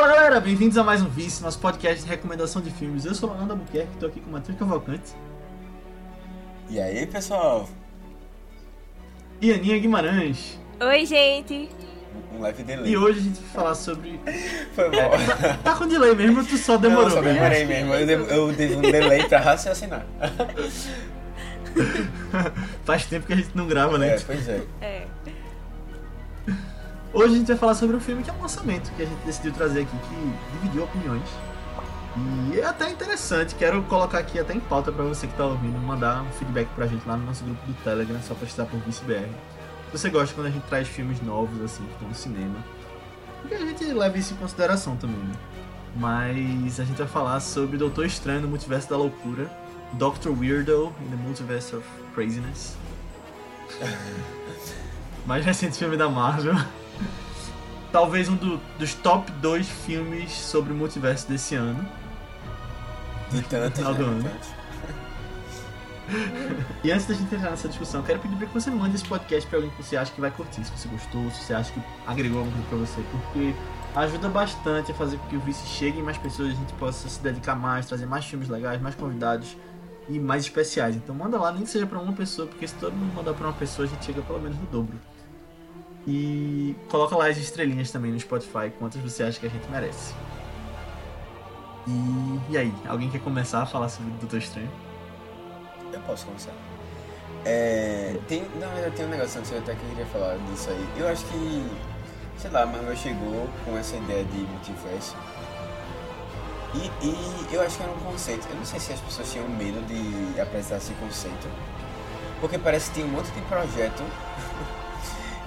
galera, bem-vindos a mais um Vice, nosso podcast de recomendação de filmes. Eu sou o Leonardo Albuquerque, estou aqui com o Matheus Cavalcante. E aí, pessoal? E Aninha Guimarães. Oi, gente. Um leve delay. E hoje a gente vai falar sobre... Foi mal. Tá, tá com delay mesmo, tu só demorou. Não, eu só né? demorei mesmo. Eu devo, eu devo um delay pra raciocinar. Faz tempo que a gente não grava, né? É, pois é. É. Hoje a gente vai falar sobre um filme que é um lançamento que a gente decidiu trazer aqui, que dividiu opiniões. E é até interessante, quero colocar aqui até em pauta pra você que tá ouvindo, mandar um feedback pra gente lá no nosso grupo do Telegram, só pesquisar por ViceBR. Se você gosta quando a gente traz filmes novos, assim, que estão no cinema. Porque a gente leva isso em consideração também, né? Mas a gente vai falar sobre Doutor Estranho no Multiverso da Loucura, Dr. Weirdo in the Multiverse of Craziness. Mais recente filme da Marvel. Talvez um do- dos top 2 filmes sobre o multiverso desse ano. De tanto, Final do ano. E antes da gente entrar nessa discussão, quero pedir pra que você mande esse podcast pra alguém que você acha que vai curtir, se você gostou, se você acha que agregou alguma coisa pra você, porque ajuda bastante a fazer com que o Vice chegue em mais pessoas, a gente possa se dedicar mais, trazer mais filmes legais, mais convidados e mais especiais. Então manda lá, nem que seja pra uma pessoa, porque se todo mundo mandar pra uma pessoa, a gente chega pelo menos no dobro. E coloca lá as estrelinhas também no Spotify, quantas você acha que a gente merece. E, e aí, alguém quer começar a falar sobre o Doutor Estranho? Eu posso começar. É, tem, na verdade, tem um negócio antes eu até que queria falar disso aí. Eu acho que, sei lá, a Marvel chegou com essa ideia de multiverso. E, e eu acho que era um conceito. Eu não sei se as pessoas tinham medo de apresentar esse conceito. Porque parece que tem um monte de projeto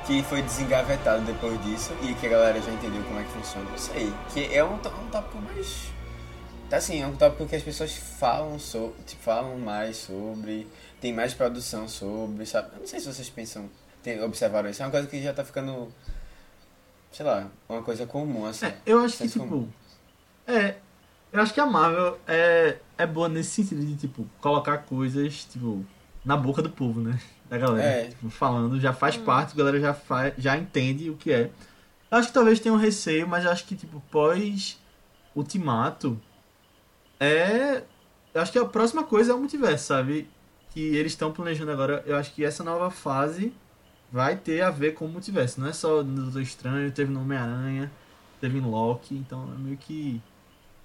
que foi desengavetado depois disso e que a galera já entendeu como é que funciona. Não sei. Que é um, um tópico mais. Assim, é um tópico que as pessoas falam, so, tipo, falam mais sobre, tem mais produção sobre, sabe? Eu não sei se vocês pensam, tem, observaram isso. É uma coisa que já tá ficando, sei lá, uma coisa comum, assim. É, eu acho que, tipo. comum. É. Eu acho que a Marvel é, é boa nesse sentido de, tipo, colocar coisas, tipo, na boca do povo, né? Da galera. É. Tipo, falando, já faz parte, a galera já, faz, já entende o que é. Eu acho que talvez tenha um receio, mas eu acho que, tipo, pós Ultimato, é. Eu acho que a próxima coisa é o multiverso, sabe? Que eles estão planejando agora. Eu acho que essa nova fase vai ter a ver com o multiverso. Não é só no Doutor Estranho, teve no Homem-Aranha, teve em Loki, então é meio que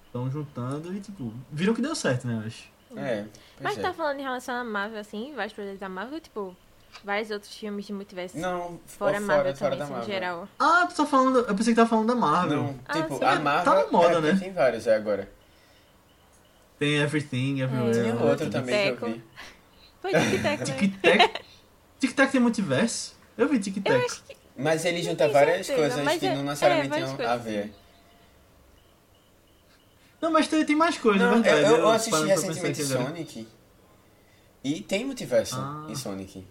estão juntando e tipo, viram que deu certo, né, eu acho. É, pois Mas é. tá falando em relação a Marvel, assim, vários projetos da Marvel, tipo, vários outros filmes de multiverso. Não, Fora fora, Marvel fora também, da assim, Marvel. em geral. Ah, tu tá falando. Eu pensei que tava falando da Marvel. Não, Ah, tipo, sim. a Marvel. Tá na moda, é, né? Tem vários já agora. Tem Everything, Everywhere. Tinha É, outro também que eu vi. Foi Tic Tac, né? Tic Tac. Tic Tac tem multiverso? Eu vi Tic Tac. que. Mas ele junta várias certeza, coisas que é- não é, necessariamente várias tinham a ver. Não, mas tem, tem mais coisa, Não, é verdade. eu, eu assisti pra pensar recentemente. Sonic. E tem multiverso Ah. em Sonic.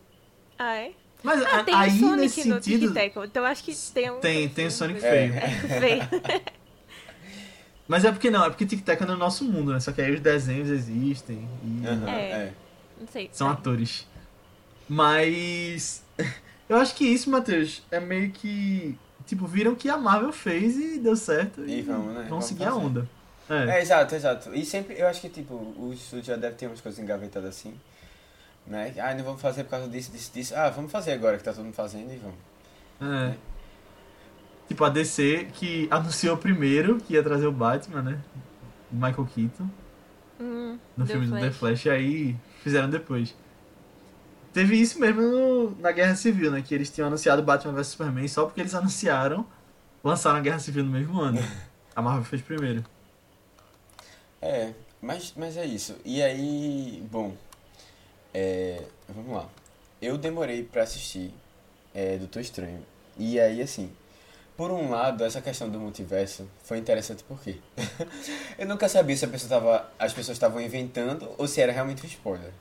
Ah, é? Mas Ah, a- tem aí Sonic nesse no sentido. Tic Tac, então acho que tem um. Tem, tem o Sonic É. feio. É, feio. Mas é porque não, é porque Tic Tac é no nosso mundo, né? Só que aí os desenhos existem e Aham, É. é. Não sei. são atores. Mas eu acho que isso, Matheus, é meio que. Tipo, viram que a Marvel fez e deu certo. E vamos, né? Vão Vamos seguir a fazer. onda. É. É, exato, exato. E sempre, eu acho que, tipo, o estúdio já deve ter umas coisas engavetadas assim. Né? Ah, não vamos fazer por causa disso, disso, disso. Ah, vamos fazer agora que tá todo mundo fazendo e vamos. É. Tipo, a DC que anunciou primeiro que ia trazer o Batman, né? O Michael Keaton, Hum, no The filme do The Flash. Flash, e aí fizeram depois. Teve isso mesmo no- na Guerra Civil, né? Que eles tinham anunciado Batman vs Superman só porque eles anunciaram, lançaram a Guerra Civil no mesmo ano. A Marvel fez primeiro. É, mas, mas é isso. E aí, bom, é, vamos lá. Eu demorei pra assistir é, Doutor Estranho. E aí, assim, por um lado, essa questão do multiverso foi interessante porque eu nunca sabia se pessoa tava, as pessoas estavam inventando ou se era realmente um spoiler.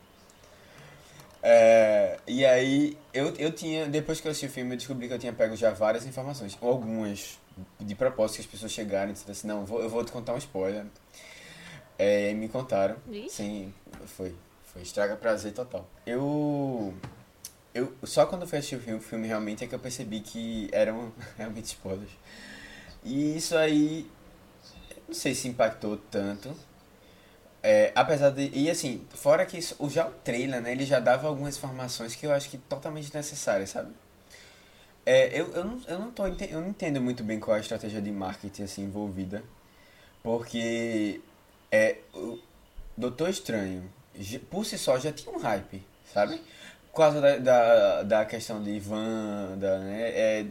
É, e aí, eu, eu tinha, depois que eu assisti o filme, eu descobri que eu tinha pego já várias informações, algumas de propósito que as pessoas chegaram e disseram assim, não, vou, eu vou te contar um spoiler. É, me contaram. Vixe. Sim, foi. Foi estraga prazer total. Eu. Eu, só quando eu fui assistir o filme, o filme realmente é que eu percebi que eram realmente spoilers. E isso aí não sei se impactou tanto. É, apesar de. E assim, fora que isso, o, já o trailer, né? Ele já dava algumas informações que eu acho que totalmente necessárias, sabe? É, eu, eu, não, eu, não tô, eu não entendo muito bem qual é a estratégia de marketing assim, envolvida. Porque é, o Doutor Estranho, por si só, já tinha um hype, sabe? Por causa da, da, da questão de Wanda, né? É,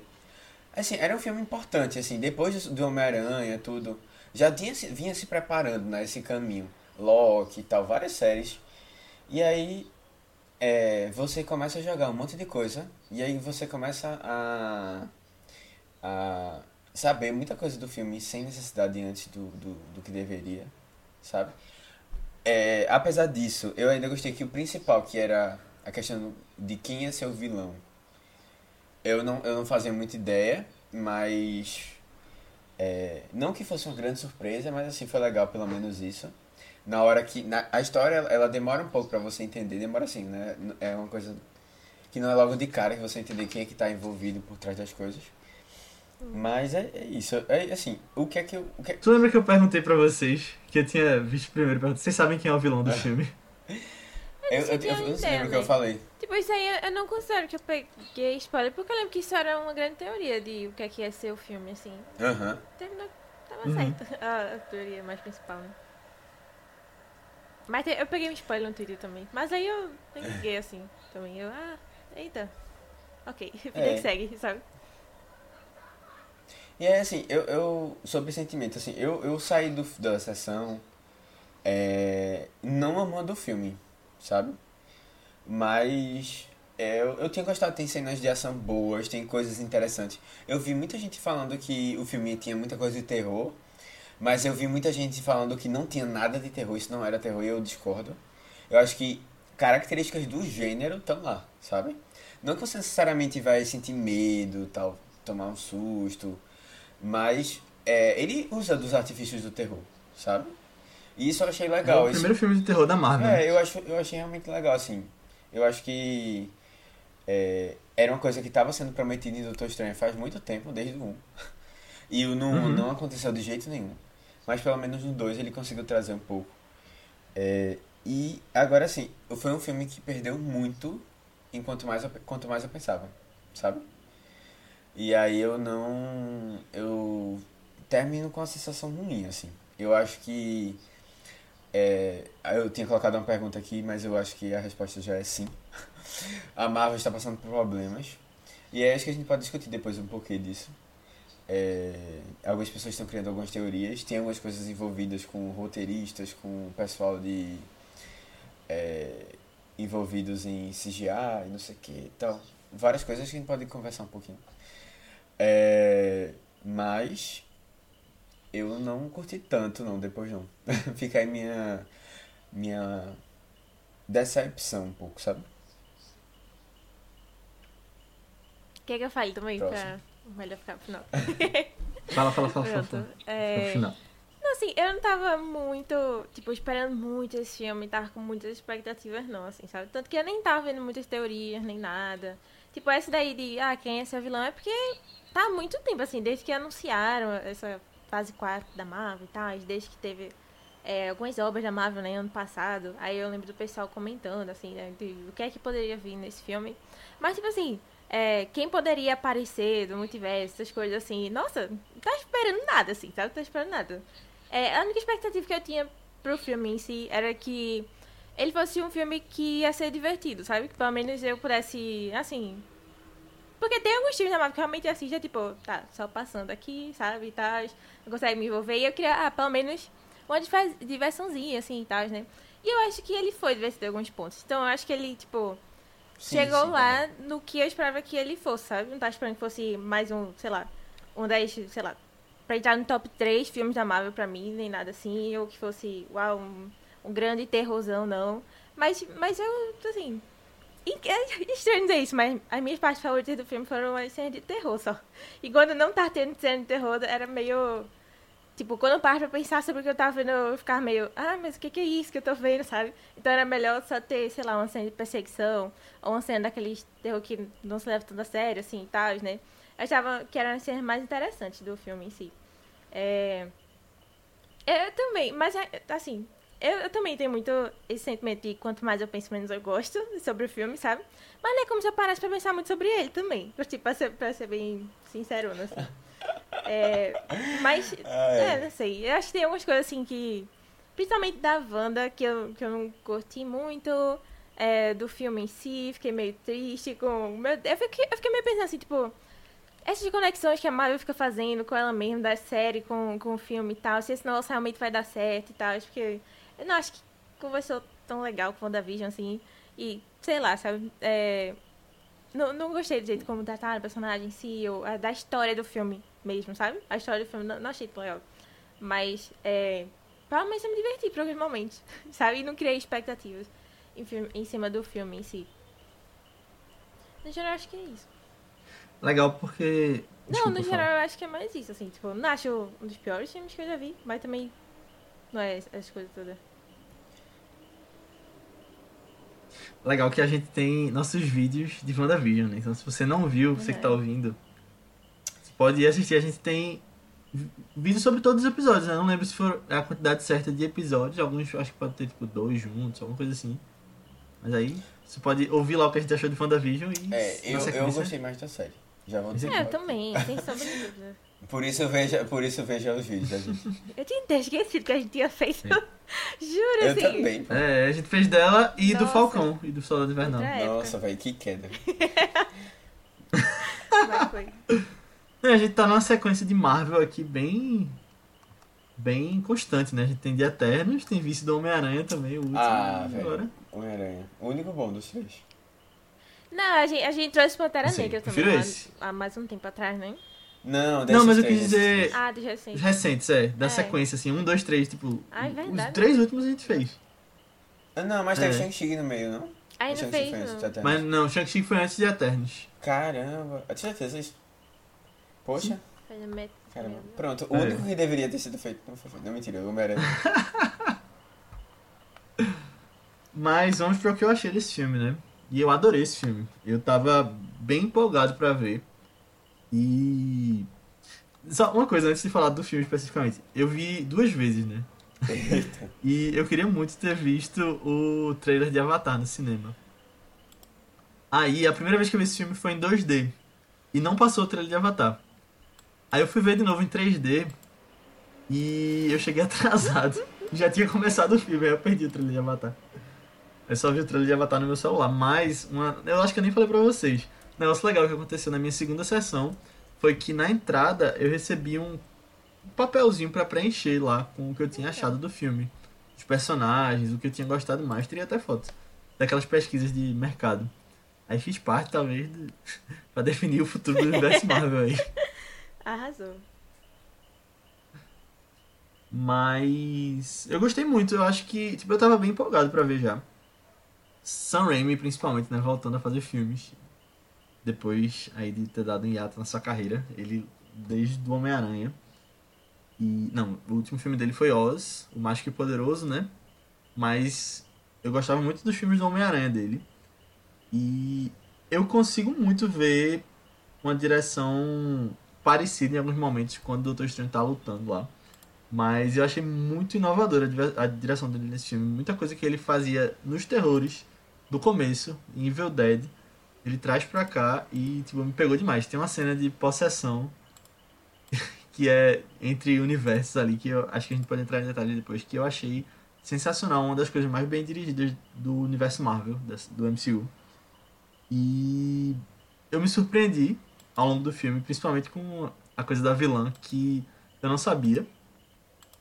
assim, era um filme importante, assim, depois do Homem-Aranha, tudo, já tinha, vinha se preparando nesse né, caminho. Loki e tal, várias séries. E aí é, você começa a jogar um monte de coisa e aí você começa a, a saber muita coisa do filme sem necessidade antes do, do, do que deveria, sabe? É, apesar disso, eu ainda gostei que o principal, que era a questão de quem ia ser o vilão, eu não, eu não fazia muita ideia, mas. É, não que fosse uma grande surpresa, mas assim, foi legal pelo menos isso na hora que. Na, a história ela demora um pouco para você entender, demora assim, né? É uma coisa que não é logo de cara que você entender quem é que tá envolvido por trás das coisas. Mas é, é isso. É assim, o que é que eu. O que é... Tu lembra que eu perguntei pra vocês, que eu tinha visto primeiro, vocês sabem quem é o vilão do é. filme? Eu, eu, eu, eu, não sei o que eu falei. Tipo, isso aí eu não considero que eu peguei spoiler, porque eu lembro que isso era uma grande teoria de o que é que ia ser o filme, assim. Aham. Terminou, tava uhum. certo a, a teoria mais principal, né? Mas eu peguei um spoiler no Twitter também. Mas aí eu peguei assim também. Eu, ah, eita. Ok, vida é. que segue, sabe? E é assim, eu, eu sobre sentimento, assim, eu, eu saí do, da sessão é, não amando o filme, sabe? Mas é, eu, eu tinha gostado, tem cenas de ação boas, tem coisas interessantes. Eu vi muita gente falando que o filme tinha muita coisa de terror, mas eu vi muita gente falando que não tinha nada de terror, isso não era terror, e eu discordo. Eu acho que características do gênero estão lá, sabe? Não que você necessariamente vai sentir medo, tal, tomar um susto, mas é, ele usa dos artifícios do terror, sabe? E isso eu achei legal. É o primeiro filme de terror da Marvel. É, eu, acho, eu achei realmente legal, assim. Eu acho que é, era uma coisa que estava sendo prometida em Doutor Estranho faz muito tempo, desde o 1. E o não, uhum. não aconteceu de jeito nenhum. Mas pelo menos no 2 ele conseguiu trazer um pouco. É, e agora sim, foi um filme que perdeu muito enquanto mais eu, quanto mais eu pensava, sabe? E aí eu não. Eu termino com uma sensação ruim, assim. Eu acho que. É, eu tinha colocado uma pergunta aqui, mas eu acho que a resposta já é sim. a Marvel está passando por problemas. E é acho que a gente pode discutir depois um pouquinho disso. É, algumas pessoas estão criando algumas teorias, tem algumas coisas envolvidas com roteiristas, com o pessoal de. É, envolvidos em CGI, não sei o que então Várias coisas que a gente pode conversar um pouquinho. É, mas eu não curti tanto não, depois não. Fica aí minha. minha decepção um pouco, sabe? Quer que eu fale também Próximo. pra Melhor ficar pro final. fala, fala, fala, Pronto. fala. É... final. Não, assim, eu não tava muito, tipo, esperando muito esse filme, tava com muitas expectativas, não, assim, sabe? Tanto que eu nem tava vendo muitas teorias, nem nada. Tipo, essa daí de, ah, quem é esse vilão é porque tá há muito tempo, assim, desde que anunciaram essa fase 4 da Marvel e tal, desde que teve é, algumas obras da Marvel, né, ano passado. Aí eu lembro do pessoal comentando, assim, né, de, o que é que poderia vir nesse filme. Mas, tipo assim, é, quem poderia aparecer do multiverso, essas coisas assim. Nossa, não tá esperando nada, assim, sabe? Não tá esperando nada. É, a única expectativa que eu tinha pro filme em si era que ele fosse um filme que ia ser divertido, sabe? Que pelo menos eu pudesse, assim. Porque tem alguns filmes da Marvel que realmente assiste, é tipo, tá, só passando aqui, sabe? E tal, não consegue me envolver. E eu queria, ah, pelo menos uma diversãozinha, assim e tal, né? E eu acho que ele foi divertido em alguns pontos. Então eu acho que ele, tipo Sim, chegou sim, lá também. no que eu esperava que ele fosse, sabe? Não tava esperando que fosse mais um, sei lá, um das, sei lá, pra entrar no top 3 filmes da Marvel pra mim, nem nada assim, ou que fosse, uau, um, um grande terrorzão, não. Mas, mas eu, assim, é estranho dizer isso, mas as minhas partes favoritas do filme foram as cenas de terror só. E quando não tá tendo cena de terror, era meio Tipo, quando eu paro pra pensar sobre o que eu tava vendo, eu ficava meio, ah, mas o que, que é isso que eu tô vendo, sabe? Então era melhor só ter, sei lá, uma cena de perseguição, ou uma cena daqueles terror que não se leva tanto a sério, assim, e tal, né? Eu achava que eram as cenas mais interessantes do filme em si. É... Eu também, mas é, assim, eu, eu, também tenho muito esse sentimento de quanto mais eu penso, menos eu gosto sobre o filme, sabe? Mas não é como se eu parasse pra pensar muito sobre ele também. Tipo, pra ser, pra ser bem sincerona, assim. É, mas, é. é, não sei. Eu acho que tem algumas coisas assim que. Principalmente da Wanda, que eu, que eu não curti muito. é, do filme em si, fiquei meio triste com. Meu, eu, fiquei, eu fiquei meio pensando assim, tipo. Essas conexões que a Marvel fica fazendo com ela mesma, da série, com, com o filme e tal, se esse negócio realmente vai dar certo e tal. Porque eu não acho que conversou tão legal com o WandaVision, assim. E, sei lá, sabe? É, não, não gostei do jeito como trataram o personagem em si, ou a- da história do filme mesmo, sabe? A história do filme não, não achei tão legal. Mas, é, provavelmente eu me diverti por alguns momentos, sabe? E não criei expectativas em, filme, em cima do filme em si. No geral, acho que é isso. Legal porque. Não, Desculpa, no fala. geral, eu acho que é mais isso, assim. Tipo, não acho um dos piores filmes que eu já vi, mas também não é as coisas todas. Legal que a gente tem nossos vídeos de WandaVision, né? Então se você não viu, você que tá ouvindo, você pode ir assistir. A gente tem vídeos sobre todos os episódios, né? Não lembro se for a quantidade certa de episódios. Alguns acho que pode ter tipo dois juntos, alguma coisa assim. Mas aí você pode ouvir lá o que a gente achou de WandaVision e. É, eu, eu gostei mais da série. Já vou dizer. É, eu também, sem sombra de dúvida. Por isso veja, por isso veja os vídeos da gente. Eu tinha até esquecido que a gente tinha feito. Juro, Eu assim. também, pô. É, a gente fez dela e do Nossa. Falcão e do Soldado Invernal. Nossa, velho, que queda. Mas foi. É, a gente tá numa sequência de Marvel aqui bem. bem constante, né? A gente tem de Eternos, tem Vice do Homem-Aranha também, o último. Ah, e agora. velho. Homem-Aranha. O único bom dos três. Não, a gente, a gente trouxe Pantera Negra também. esse. há mais um tempo atrás, né? Não, Não, mas eu quis dizer-. Ah, dos Os recentes. recentes, é, da É. sequência, assim, um, dois, três, tipo. Ah, é os verdade. três últimos a gente fez. Ah, não, mas tem É. Shang-Chi no meio, não? Aí Ou não fez, foi antes não. de Eternos? Mas não, Shang-Chi foi antes de Eternos. Caramba, eu tinha certeza disso. Poxa, Foi no Met- caramba. Pronto, o É. único que deveria ter sido feito não foi feito. Não, mentira, o Homem-Aranha. Mas vamos para o que eu achei desse filme, né? E eu adorei esse filme. Eu tava bem empolgado pra ver. E. Só uma coisa antes de falar do filme especificamente. Eu vi duas vezes, né? Eita. E eu queria muito ter visto o trailer de Avatar no cinema. Aí, a primeira vez que eu vi esse filme foi em 2D. E não passou o trailer de Avatar. Aí eu fui ver de novo em 3D. E eu cheguei atrasado. Já tinha começado o filme, aí eu perdi o trailer de Avatar. Eu só vi o trailer de Avatar no meu celular. Mas, uma... eu acho que eu nem falei pra vocês. Negócio legal que aconteceu na minha segunda sessão foi que na entrada eu recebi um papelzinho pra preencher lá com o que eu tinha achado do filme. Os personagens, o que eu tinha gostado mais. Teria até fotos daquelas pesquisas de mercado. Aí fiz parte, talvez, do... pra definir o futuro do universo Marvel aí. Arrasou. Mas eu gostei muito, eu acho que, tipo, eu tava bem empolgado pra ver já. Sam Raimi, principalmente, né, voltando a fazer filmes. Depois aí de ter dado um hiato na sua carreira, ele desde o Homem-Aranha. E não, o último filme dele foi Oz, o Mágico e Poderoso, né? Mas eu gostava muito dos filmes do Homem-Aranha dele. E eu consigo muito ver uma direção parecida em alguns momentos quando o Doutor Estranho tá lutando lá. Mas eu achei muito inovadora a direção dele nesse filme. Muita coisa que ele fazia nos terrores do começo, em Evil Dead, ele traz pra cá e tipo, me pegou demais. Tem uma cena de possessão que é entre universos ali, que eu acho que a gente pode entrar em detalhe depois, que eu achei sensacional, uma das coisas mais bem dirigidas do universo Marvel, do MCU. E eu me surpreendi ao longo do filme, principalmente com a coisa da vilã, que eu não sabia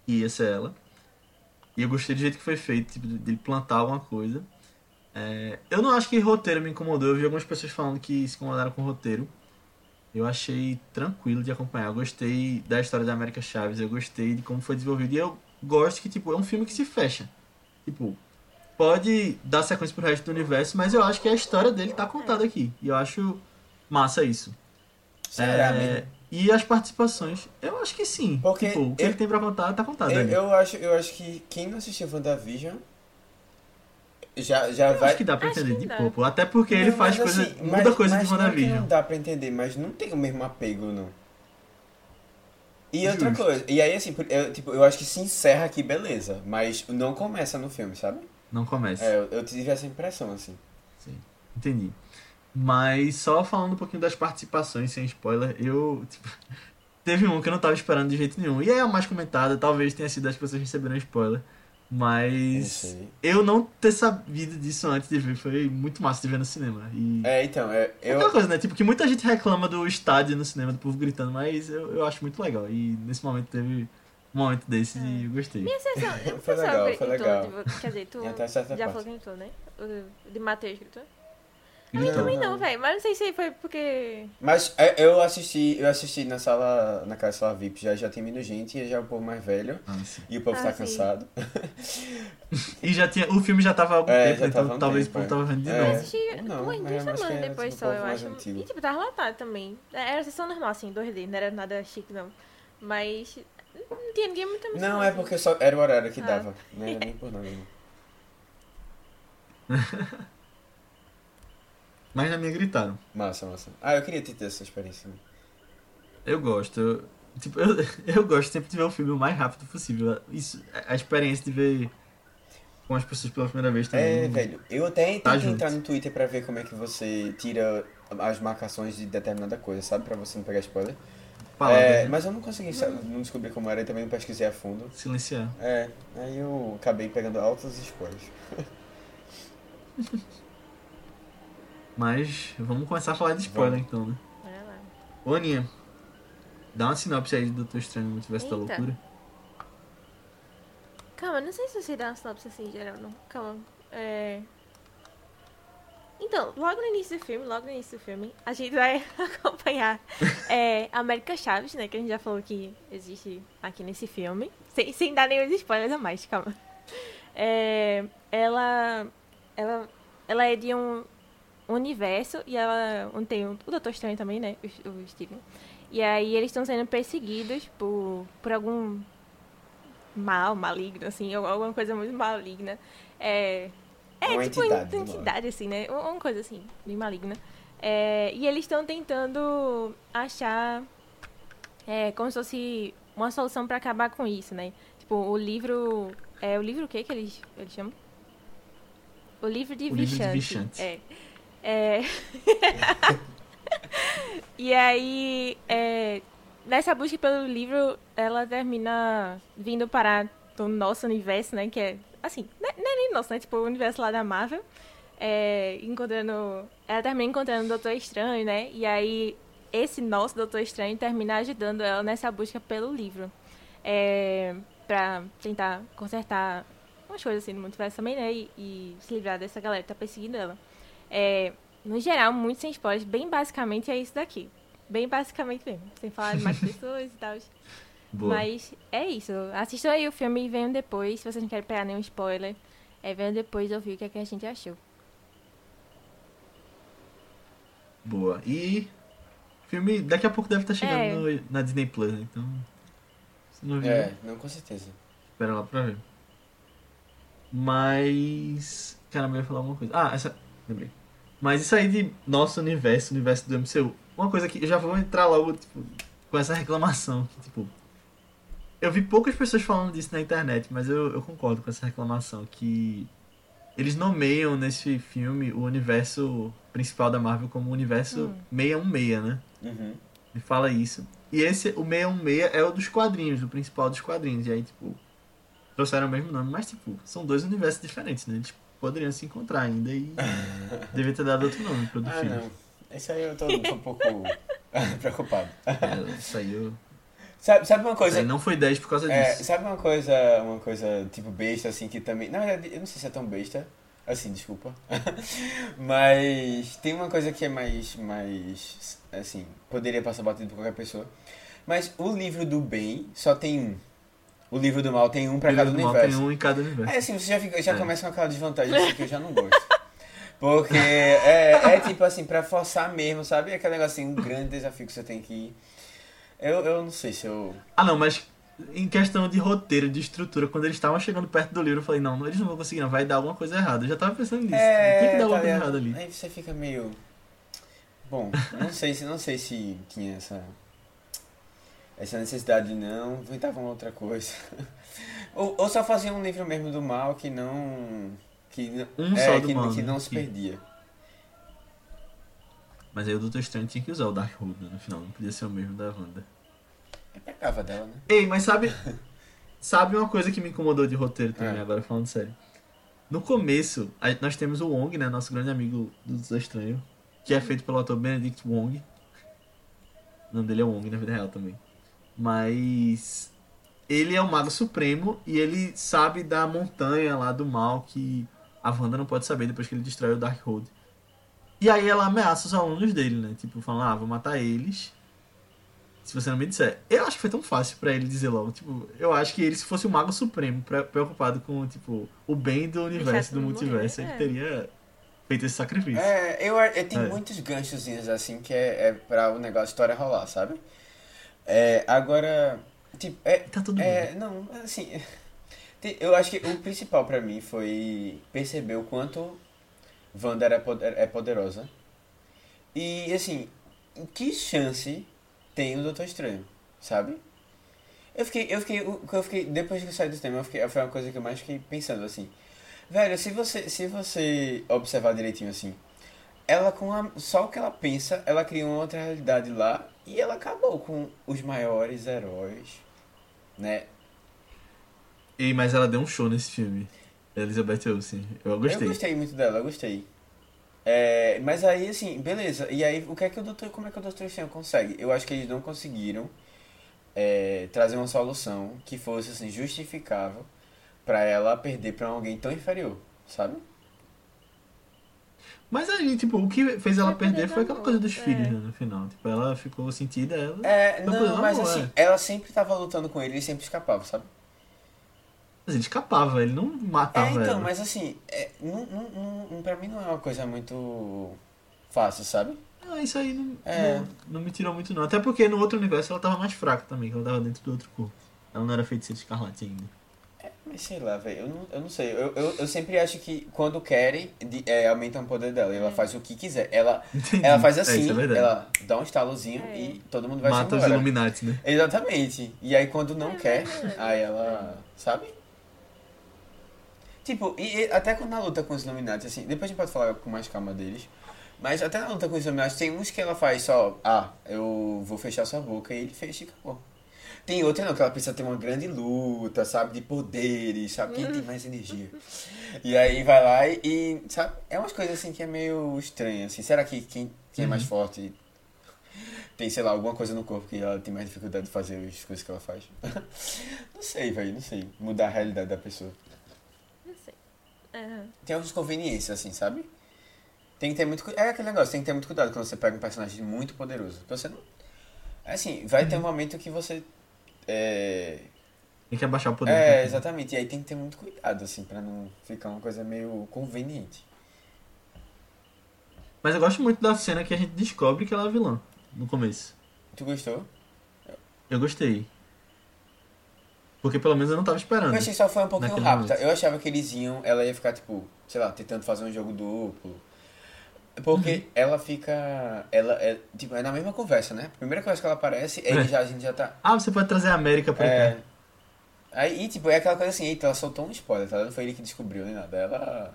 que ia ser ela. E eu gostei do jeito que foi feito, tipo, de ele plantar alguma coisa. É, eu não acho que roteiro me incomodou, eu vi algumas pessoas falando que se incomodaram com o roteiro. Eu achei tranquilo de acompanhar. Eu gostei da história da América Chaves, eu gostei de como foi desenvolvido. E eu gosto que, tipo, é um filme que se fecha. Tipo, pode dar sequência pro resto do universo, mas eu acho que a história dele tá contada aqui. E eu acho massa isso. Será É, mesmo? E as participações? Eu acho que sim. Porque tipo, o que eu- ele tem pra contar, tá contado Eu, eu acho, eu acho que quem não assistiu WandaVision já, já Eu vai. acho que dá pra entender que de pouco. Até porque ele Não, faz mas coisa. assim, muda mas- coisa mas de é que WandaVision. Não dá pra entender, mas não tem o mesmo apego, não. E outra Justo. coisa, e aí assim, eu, tipo, eu acho que se encerra aqui, beleza, mas não começa no filme, sabe? Não começa. É, eu, eu tive essa impressão, assim. Sim, entendi. Mas só falando um pouquinho das participações, sem spoiler, eu. Tipo, teve um que eu não tava esperando de jeito nenhum. E é a mais comentada, talvez tenha sido as pessoas receberam spoiler. Mas. Eu não ter sabido disso antes de ver foi muito massa de ver no cinema. E. É, então, é, É aquela eu, coisa, né? Tipo, que muita gente reclama do estádio no cinema, do povo gritando, mas eu, eu acho muito legal. E nesse momento teve um momento desse e eu gostei. Minha sessão. Foi Foi legal, foi legal. quer dizer, tu já parte. falou que gritou, né? O de Matheus gritou? Gritou. Também Não. não, velho. Mas não sei se foi porque. Mas é, eu assisti, eu assisti na sala, naquela sala VIP, já, já tem menos gente, e já é o povo mais velho, Ah, e o povo Ah, tá sim. cansado. E já tinha. O filme já tava há algum É, tempo, então um talvez tempo, o povo é. tava vendo de É. Eu novo. assisti Não, uma, mas duas eu semanas depois tipo, só, eu acho. antigo. E tipo, tava lotado também. Era sessão normal, assim, 2D, não era nada chique, não. Mas. Não tinha ninguém muito muito Não, é porque só era o horário que Ah. dava, não era nem por nada. Mas na minha gritaram. Massa, massa. Ah, eu queria ter tido essa experiência. Eu gosto. Eu, tipo, eu, eu gosto sempre de ver o filme o mais rápido possível. Isso, a experiência de ver com as pessoas pela primeira vez também. É, velho, eu até Tá junto. entrar no Twitter pra ver como é que você tira as marcações de determinada coisa, sabe? Pra você não pegar spoiler. Palavras, É, né? mas eu não consegui, sabe? não descobri como era e também não pesquisei a fundo. Silenciar. É, aí eu acabei pegando altos spoilers. Mas vamos começar a falar de spoiler Vamos. então, né? Olha lá. Ô Aninha, dá uma sinopse aí do Doutor Estranho no Multiverso da. Loucura. Calma, não sei se você dá uma sinopse assim em geral, não. Calma. É. Então, logo no início do filme, logo no início do filme, a gente vai acompanhar é, a América Chaves, né? Que a gente já falou que existe aqui nesse filme. Sem, sem dar nenhum spoilers a mais, calma. É, ela, ela, ela é de um universo e ela onde tem o Doutor Estranho também, né? O, o Steven. E aí eles estão sendo perseguidos por, por algum mal, maligno, assim, alguma coisa muito maligna. É, é Uma tipo entidade uma entidade, assim, né? Uma coisa assim, bem maligna. É, e eles estão tentando achar é, como se fosse uma solução pra acabar com isso, né? Tipo, o livro. É o livro o que que eles, eles chamam? O livro de O livro de Vichante. Vichante. É. É... e aí, é, nessa busca pelo livro, ela termina vindo parar do nosso universo, né? Que é, assim, não é, não é nem nosso, né? Tipo, o universo lá da Marvel. É, encontrando... Ela termina encontrando o Doutor Estranho, né? E aí, esse nosso Doutor Estranho termina ajudando ela nessa busca pelo livro. É, pra tentar consertar umas coisas assim no multiverso também, né? E, e se livrar dessa galera que tá perseguindo ela. É, no geral, muito sem spoilers, bem basicamente é isso daqui. Bem basicamente mesmo. Sem falar de mais pessoas e tal. Boa. Mas é isso. Assistam aí o filme e venham depois. Se vocês não querem pegar nenhum spoiler, é, venham depois ouvir o que, é que a gente achou. Boa. E o filme daqui a pouco deve estar chegando É. no- na Disney Plus, né? Então. Se não viu, É, não, com certeza. espera lá pra ver. Mas. Caramba, eu ia falar alguma coisa. Ah, essa. Lembrei. Mas isso aí de nosso universo, universo do MCU. Uma coisa que eu já vou entrar logo, tipo, com essa reclamação. Que, tipo. Eu vi poucas pessoas falando disso na internet, mas eu, eu concordo com essa reclamação. Que eles nomeiam nesse filme o universo principal da Marvel como o universo Hum. 616, né? Uhum. Ele fala isso. E esse, o 616 é o dos quadrinhos, do principal dos quadrinhos. E aí, tipo, trouxeram o mesmo nome, mas, tipo, são dois universos diferentes, né? Eles poderiam se encontrar ainda e devia ter dado outro nome pro do Ah, filme. não. Esse aí eu tô, tô um pouco preocupado. É, Isso aí, eu... Sabe, sabe uma isso coisa? não foi 10 por causa É, disso. sabe uma coisa, uma coisa tipo besta, assim, que também. Na verdade, eu não sei se é tão besta. Assim, desculpa. Mas tem uma coisa que é mais. mais. assim, poderia passar batido por qualquer pessoa. Mas o livro do bem só tem um. O livro do mal tem um pra O cada do mal universo. tem um em cada universo. É assim, você já, fica, já É. começa com aquela desvantagem assim, que eu já não gosto. Porque é, é tipo assim, pra forçar mesmo, sabe? Aquele negócio assim, um grande desafio que você tem que ir. Eu, eu não sei se eu. Ah, não, mas em questão de roteiro, de estrutura, quando eles estavam chegando perto do livro, eu falei, não, eles não vão conseguir, não, vai dar alguma coisa errada. Eu já tava pensando nisso. tem que dar alguma tá coisa errada ali. Aí você fica meio. Bom, não sei se não sei se tinha essa. Essa necessidade não, inventavam outra coisa. ou, ou só faziam um livro mesmo do mal que não. Que, Um é, só do que, mal, que né? não se perdia. Mas aí o Doutor Estranho tinha que usar o Darkhold né, no final, não podia ser o mesmo da Wanda. É pegava dela, né? Ei, mas sabe. sabe uma coisa que me incomodou de roteiro também, É. agora falando sério. No começo, a- nós temos o Wong, né? Nosso grande amigo do Doutor Estranho, que é feito pelo ator Benedict Wong. O nome dele é Wong na vida real também. Mas. Ele é o Mago Supremo e ele sabe da montanha lá do mal que a Wanda não pode saber depois que ele destrói o Darkhold. E aí ela ameaça os alunos dele, né? Tipo, falando, ah, vou matar eles. Se você não me disser. Eu acho que foi tão fácil pra ele dizer logo. Tipo, eu acho que ele, se fosse o Mago Supremo, pre- preocupado com, tipo, o bem do universo, do multiverso, morrer, ele é. teria feito esse sacrifício. É, eu, eu tenho É. muitos ganchozinhos assim que é, é pra o negócio, história rolar, sabe? É, agora, tipo, é, Tá tudo é, bem. não, assim, eu acho que o principal pra mim foi perceber o quanto Wanda é poderosa. E, assim, que chance tem o Doutor Estranho, sabe? Eu fiquei, eu fiquei, eu fiquei, depois que eu saí do tema, eu fiquei, foi uma coisa que eu mais fiquei pensando, assim. Velho, se você, se você observar direitinho, assim, ela com a, só o que ela pensa, ela cria uma outra realidade lá e ela acabou com os maiores heróis, né? E, mas ela deu um show nesse filme. Elizabeth Olsen. Eu gostei. Eu gostei muito dela, eu gostei. É, mas aí, assim, beleza. E aí, o que é que o doutor, como é que o Doutor Estranho consegue? Eu acho que eles não conseguiram é, trazer uma solução que fosse, assim, justificável pra ela perder pra alguém tão inferior, sabe? Mas aí, tipo, o que fez ela perder foi aquela coisa dos é. filhos, né, no final. Tipo, ela ficou sentida, ela. É, não, do mas assim, é. ela sempre tava lutando com ele e sempre escapava, sabe? Mas ele escapava, ele não É, matava então, ela. mas assim, é, não, não, não, não- pra mim não é uma coisa muito fácil, sabe? Ah, isso aí não, É. não, não me tirou muito, não. Até porque no outro universo ela tava mais fraca também, que ela tava dentro do outro corpo. Ela não era feiticeira escarlate ainda. Mas sei lá, velho, eu não, eu não sei. Eu, eu, eu sempre acho que quando querem, de- é, aumentam o poder dela. E ela faz o que quiser. Ela, ela faz É, assim, isso é verdade. ela dá um estalozinho É. e todo mundo vai se Mata os. Illuminati, né? Exatamente. E aí quando não É quer, aí ela. Sabe? Tipo, e, e até quando na luta com os Illuminati, assim, depois a gente pode falar com mais calma deles. Mas até na luta com os Illuminati tem uns que ela faz só, ah, eu vou fechar sua boca e ele fecha e acabou. Tem outra não, que ela precisa ter uma grande luta, sabe, de poderes, sabe, quem tem mais energia. E aí vai lá e, e, sabe, é umas coisas assim que é meio estranho, assim. Será que quem, quem é mais forte tem, sei lá, alguma coisa no corpo que ela tem mais dificuldade de fazer as coisas que ela faz? não sei, velho, não sei. Mudar a realidade da pessoa. Não sei. É. Tem algumas conveniências, assim, sabe? Tem que ter muito É aquele negócio, tem que ter muito cuidado quando você pega um personagem muito poderoso. Porque você não. Assim, vai ter um momento que você. É, Tem que abaixar o poder. é, né? exatamente. E aí tem que ter muito cuidado, assim, pra não ficar uma coisa meio conveniente. Mas eu gosto muito da cena que a gente descobre que ela é vilã no começo. Tu gostou? Eu gostei. Porque pelo menos eu não tava esperando. Eu achei que só foi um pouquinho rápida. momento. Eu achava que eles iam, ela ia ficar, tipo, sei lá, tentando fazer um jogo duplo. Porque Uhum. ela fica. Ela é. Tipo, é na mesma conversa, né? Primeira coisa que ela aparece, ele É. já, a gente já tá. Ah, você pode trazer a América pra É. cá. Aí, e, tipo, é aquela coisa assim, eita, ela soltou um spoiler, tá? Não foi ele que descobriu nem nada. Ela.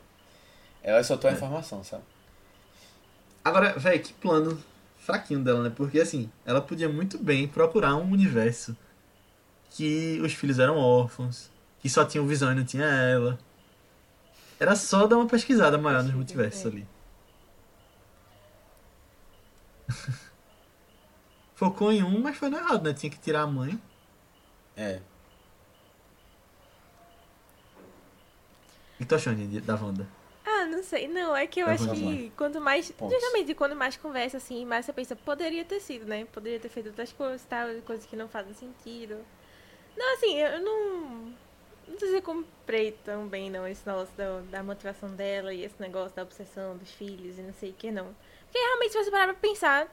Ela soltou a É. informação, sabe? Agora, velho, que plano fraquinho dela, né? Porque assim, ela podia muito bem procurar um universo que os filhos eram órfãos, que só tinha o Visão e não tinha ela. Era só dar uma pesquisada maior nos multiversos ali. Focou em um, mas foi no errado, né? Tinha que tirar a mãe. É. O que tu achou, Andy, da Wanda? Ah, não sei. Não, é que eu Tá, acho vamos que quanto mais. Pontos. Justamente quando mais conversa, assim, mais você pensa, poderia ter sido, né? Poderia ter feito outras coisas tal, coisas que não fazem sentido. Não, assim, eu não. Não sei se eu comprei tão bem, não, esse negócio da, da motivação dela e esse negócio da obsessão dos filhos e não sei o que, não. Porque realmente, se você parar pra pensar,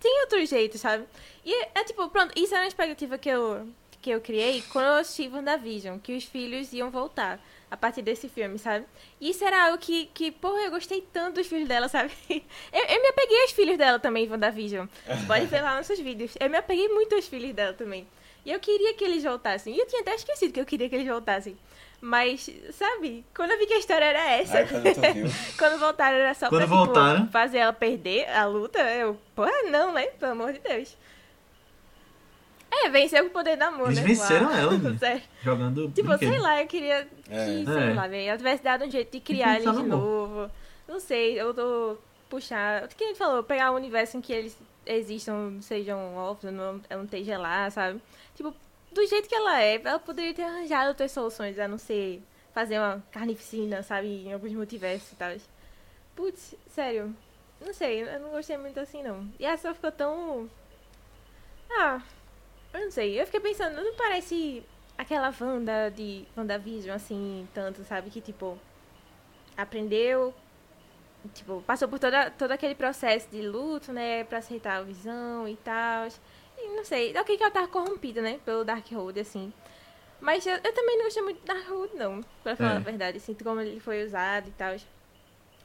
tem outro jeito, sabe? E é, é tipo, pronto, isso era uma expectativa que eu, que eu criei quando eu assisti WandaVision, que os filhos iam voltar a partir desse filme, sabe? E isso era algo que, que porra, eu gostei tanto dos filhos dela, sabe? Eu, eu me apeguei aos filhos dela também em WandaVision. Pode ver lá nos seus vídeos. Eu me apeguei muito aos filhos dela também. E eu queria que eles voltassem. E eu tinha até esquecido que eu queria que eles voltassem. Mas, sabe, quando eu vi que a história era essa. Aí quando quando voltaram era só Quando pra tipo, voltaram. fazer ela perder a luta, eu, porra, não, né? Pelo amor de Deus. É, venceu com o poder da mão, Eles né? venceram Uau. ela, né? Jogando. Tipo, brinquedo. sei lá, eu queria que, É. sei É. lá, velho, ela tivesse dado um jeito de criar eles de no amor. novo. Não sei, eu tô puxar. O que ele falou? Pegar um universo em que eles existam, sejam órfãos, não, ela não esteja lá, sabe? Tipo, do jeito que ela é, ela poderia ter arranjado outras soluções, a não ser fazer uma carnificina, sabe? Em alguns multiversos e tal. Putz, sério. Não sei, eu não gostei muito assim, não. E essa ficou tão. Ah, eu não sei. Eu fiquei pensando, não parece aquela Wanda de WandaVision, assim, tanto, sabe? Que, tipo, aprendeu, tipo, passou por toda, todo aquele processo de luto, né? Pra aceitar a visão e tal. Não sei, ok que ela tava corrompida, né? Pelo Darkhold, assim. Mas eu, eu também não gostei muito do Darkhold, não, pra falar É. a verdade. Assim, como ele foi usado e tal.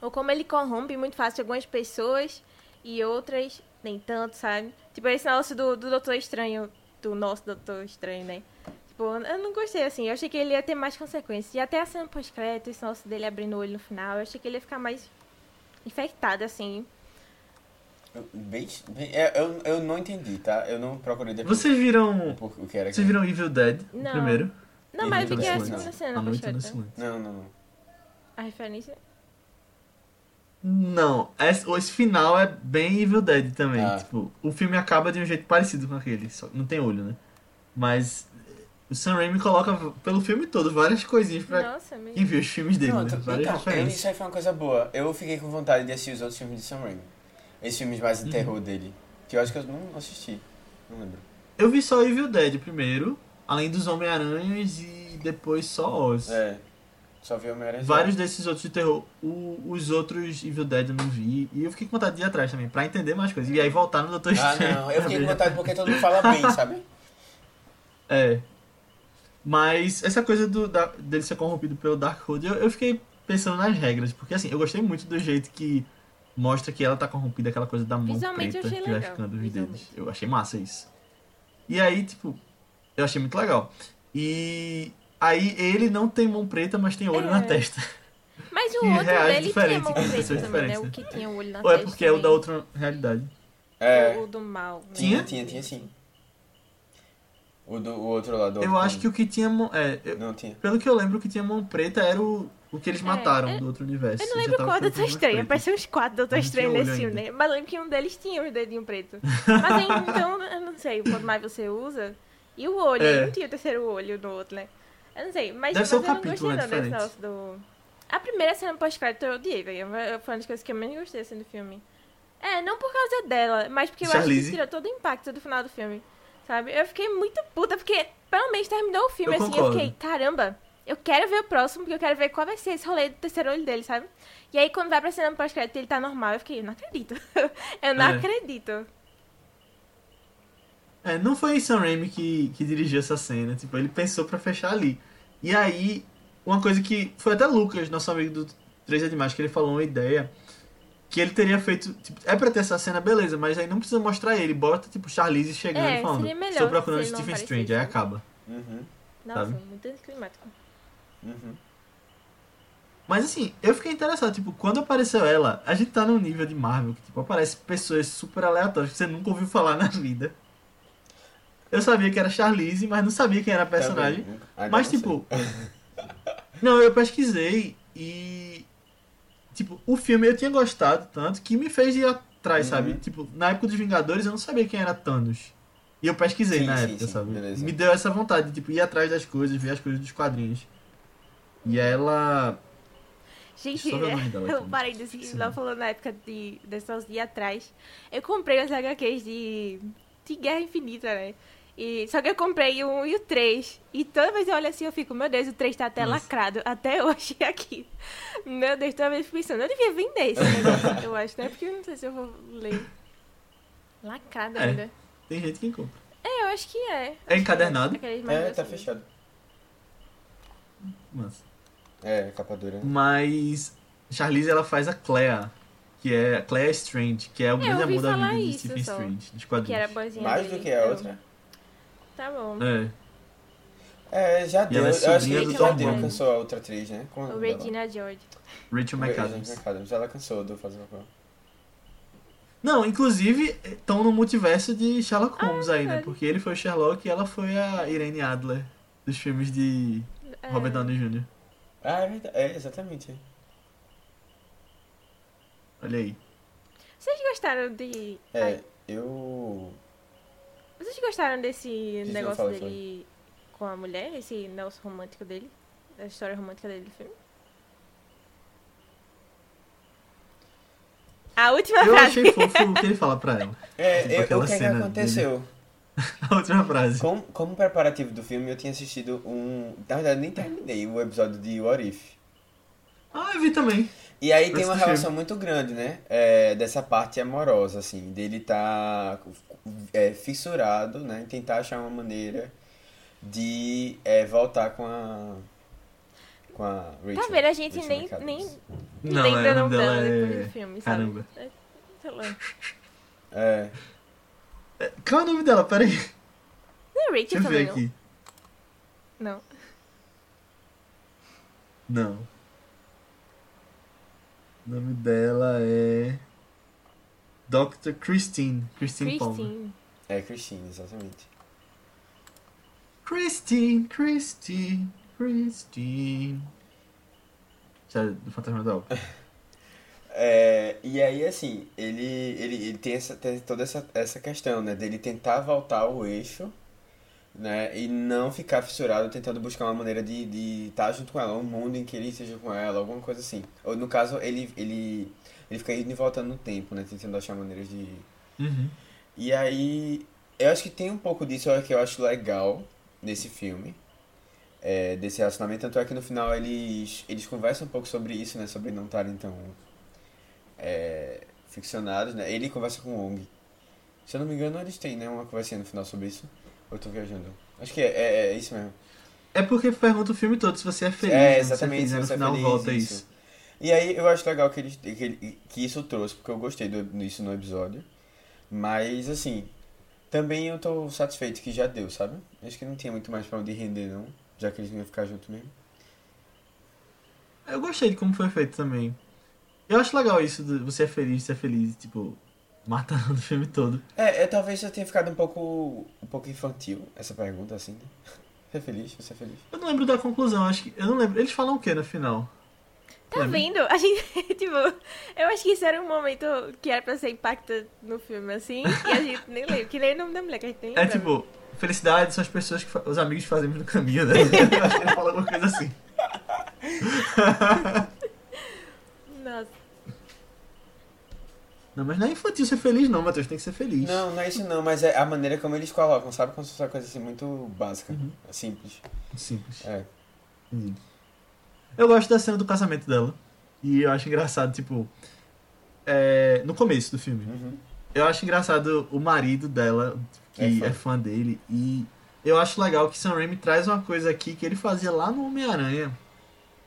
Ou como ele corrompe muito fácil algumas pessoas e outras nem tanto, sabe? Tipo, esse negócio do, do Doutor Estranho, do nosso Doutor Estranho, né? Tipo, eu não gostei, assim. Eu achei que ele ia ter mais consequências. E até a cena pós-crédito, esse negócio dele abrindo o olho no final, eu achei que ele ia ficar mais infectado, assim. Eu- Bem, bem- é, eu, eu não entendi, tá? Eu não procurei depois Vocês viram. por- o que era. Vocês viram Evil Dead o Não. primeiro? Não, mas vi que é a segunda cena A noite no pós-crédito. silêncio. Não, não, não. A referência? Não, esse, esse final é bem Evil Dead também. Ah. Tipo, o filme acaba de um jeito parecido com aquele, só não tem olho, né? Mas o Sam Raimi coloca pelo filme todo várias coisinhas pra Nossa, quem viu os filmes dele, Pronto, né? Várias então, referências. isso aí foi uma coisa boa. Eu fiquei com vontade de assistir os outros filmes de Sam Raimi. Esses filmes mais de Uhum. terror dele. Que eu acho que eu não assisti. Não lembro. Eu vi só Evil Dead primeiro, além dos Homem-Aranhas e depois só Oz. É. Só vi Homem-Aranha. Vários desses outros de terror. O- os outros Evil Dead eu não vi. E eu fiquei com vontade de ir atrás também, pra entender mais coisas. E aí voltar no Doutor Ah, Estranho. não. Eu fiquei com vontade porque todo mundo fala bem, sabe? É. Mas essa coisa do, da- dele ser corrompido pelo Darkhold, eu, eu fiquei pensando nas regras. Porque assim, eu gostei muito do jeito que mostra que ela tá corrompida, aquela coisa da mão Visualmente eu preta achei que vai ficando os dedos. Eu achei massa isso. E aí, tipo, eu achei muito legal. E aí ele não tem mão preta, mas tem olho É. na testa. Mas o que outro reage dele tinha diferente mão com preta pessoas também, né? diferentes, O que tinha o olho na Ou é testa porque é o também. da outra realidade? É. O do mal. né? Tinha, Tinha? tinha, tinha sim. O, do, o outro lá do Eu acho que o que tinha mão. É, eu- Não tinha. pelo que eu lembro, o que tinha mão preta era o, o que eles É, mataram eu- do outro universo. Eu não lembro tava qual é o Doutor Estranho. preto. Apareceu uns quatro Doutor Estranho nesse filme, né? Mas lembro que um deles tinha os dedinhos pretos. Mas aí, então, eu não sei. Quanto mais você usa. E o olho, É. aí não tinha o terceiro olho no outro, né? Eu não sei. Mas, Deve mas ser o eu não gostei né, não desse negócio do. A primeira cena pós-crédito eu odiei, velho. Foi uma das coisas que eu menos gostei assim do filme. É, não por causa dela, mas porque eu acho Charlize. que tirou todo o impacto do final do filme. Sabe? Eu fiquei muito puta, porque pelo menos terminou o filme Eu assim. concordo. Eu fiquei, caramba, eu quero ver o próximo, porque eu quero ver qual vai ser esse rolê do terceiro olho dele, sabe? E aí quando vai pra cena pós-crédito ele tá normal, eu fiquei, eu não acredito. eu não É. acredito. É, não foi Sam Raimi que, que dirigiu essa cena, tipo, ele pensou pra fechar ali. E aí, uma coisa que foi até Lucas, nosso amigo do 3 é demais, que ele falou uma ideia que ele teria feito, tipo, é pra ter essa cena, beleza, mas aí não precisa mostrar ele, bota tipo Charlize chegando É, e falando, seria melhor estou procurando Stephen Strange, aí né? acaba. Uhum. Nossa, Sabe? muito anticlimático. Uhum. Mas assim, eu fiquei interessado, tipo, quando apareceu ela, a gente tá num nível de Marvel que, tipo, aparece pessoas super aleatórias que você nunca ouviu falar na vida. Eu sabia que era Charlize, mas não sabia quem era a personagem. Ainda Mas, tipo. não, eu pesquisei e. Tipo, o filme eu tinha gostado tanto que me fez ir atrás, Uhum. sabe? Tipo, na época dos Vingadores eu não sabia quem era Thanos. E eu pesquisei Sim, na sim, época, sim, sabe? beleza. Me deu essa vontade de tipo, ir atrás das coisas, ver as coisas dos quadrinhos. E ela. Gente, eu aqui. parei desse Sim. Léo falou na época de, desses dias atrás. Eu comprei os HQs de, de Guerra Infinita, né? E, só que eu comprei o 1 e o 3. E toda vez eu olho assim, eu fico, meu Deus, o 3 tá até Nossa. lacrado. Até hoje aqui. Meu Deus, toda vez eu fico pensando, eu devia vender esse negócio, eu acho, né? Porque eu não sei se eu vou ler. Lacrado É. ainda. Tem gente que compra. É, eu acho que é. É encadernado? Aqueles mais É, tá fechado. Mas, É, capa dura. mas Charlize ela faz a Clea, que é a Clea Strange, que é o É, grande amor da vida de Stephen só. Strange, dos Que quadrinhos. era a boazinha Mais dele. do que a Eu- outra. Tá bom. É. É, já deu. é Eu acho que já Tom deu, cansou a outra atriz, né? Como é O? Regina George. Rachel McAdams. McAdams. Ela cansou do fazer o papel. Não, inclusive estão no multiverso de Sherlock Holmes aí, né? Porque ele foi o Sherlock e ela foi a Irene Adler dos filmes de É. Robert Downey Jr. Ah, é verdade. É, exatamente. Olha aí. Vocês gostaram de. É, Ai, eu. vocês gostaram desse Diz, negócio dele com a mulher? Esse negócio romântico dele? A história romântica dele do filme? A última Eu frase. achei fofo o que ele fala pra ela. É, Tipo eu- aquela o que, é que cena aconteceu? A última frase. Como, como preparativo do filme, eu tinha assistido um. Na verdade, nem terminei o episódio de What If. Ah, eu vi também. E aí tem Antes uma relação filme. muito grande, né? É, dessa parte amorosa, assim, dele tá é, fissurado, né? Em tentar achar uma maneira de é, voltar com a. Com a Rachel. Tá vendo? A gente Rachel nem, McAdams. nem Não, lembra é, o o nome nome dela dela depois é... do filme, sabe? Caramba. É. É. Qual é o nome dela? Pera aí. Não é Deixa Rachel eu também, ver não? aqui. Não. Não. O nome dela é... Dr. Christine. Christine Palmer. Christine. É Christine, exatamente. Christine, Christine, Christine. É do Fantasma da Ópera. É, e aí, assim, ele, ele, ele tem, essa, tem toda essa, essa questão, né? Dele tentar voltar ao eixo, né? E não ficar fissurado tentando buscar uma maneira de estar de tá junto com ela, um mundo em que ele esteja com ela, alguma coisa assim. Ou, no caso, ele, ele, ele fica indo e voltando no tempo, né? Tentando achar maneiras de... Uhum. E aí, eu acho que tem um pouco disso que eu acho legal nesse filme. é, desse relacionamento, tanto é que no final eles, eles conversam um pouco sobre isso, né? Sobre não estarem tão é, ficcionados, né? Ele conversa com o Wong. Se eu não me engano, eles têm, né? Uma conversinha no final sobre isso. Ou eu tô viajando? Acho que é, é, é isso mesmo. É porque pergunta o filme todo se você é feliz. É, né? exatamente, Se se você é feliz, no final feliz, volta isso. isso. E aí eu acho legal que, eles, que, ele- que isso trouxe, porque eu gostei do, disso no episódio. Mas, assim, também eu tô satisfeito que já deu, sabe? Acho que não tinha muito mais pra onde render, não. Já que eles não iam ficar juntos mesmo. Eu gostei de como foi feito também. Eu acho legal isso de você é feliz, você é feliz, tipo, matando o filme todo. É, é, talvez eu tenha ficado um pouco, um pouco infantil, essa pergunta, assim, né? Você é feliz? Você é feliz? Eu não lembro da conclusão, acho que. Eu não lembro. Eles falam o que no final? Tá Lembra? vendo? A gente, tipo, eu acho que isso era um momento que era pra ser impactante no filme, assim, e a gente nem lembra. Que nem o nome da mulher, que a gente nem É tipo, felicidade são as pessoas que os amigos que fazemos no caminho, né? Eu acho que ele fala alguma coisa assim. Nossa. Não, mas não é infantil ser feliz, não, Matheus. Tem que ser feliz. Não, não é isso não, mas é a maneira como eles colocam, sabe? Como se fosse uma coisa assim muito básica, Uhum. simples. Simples. É. Entendi. Eu gosto da cena do casamento dela. E eu acho engraçado, tipo. é, no começo do filme. Uhum. Eu acho engraçado o marido dela, que É fã. é fã, dele. E eu acho legal que Sam Raimi traz uma coisa aqui que ele fazia lá no Homem-Aranha.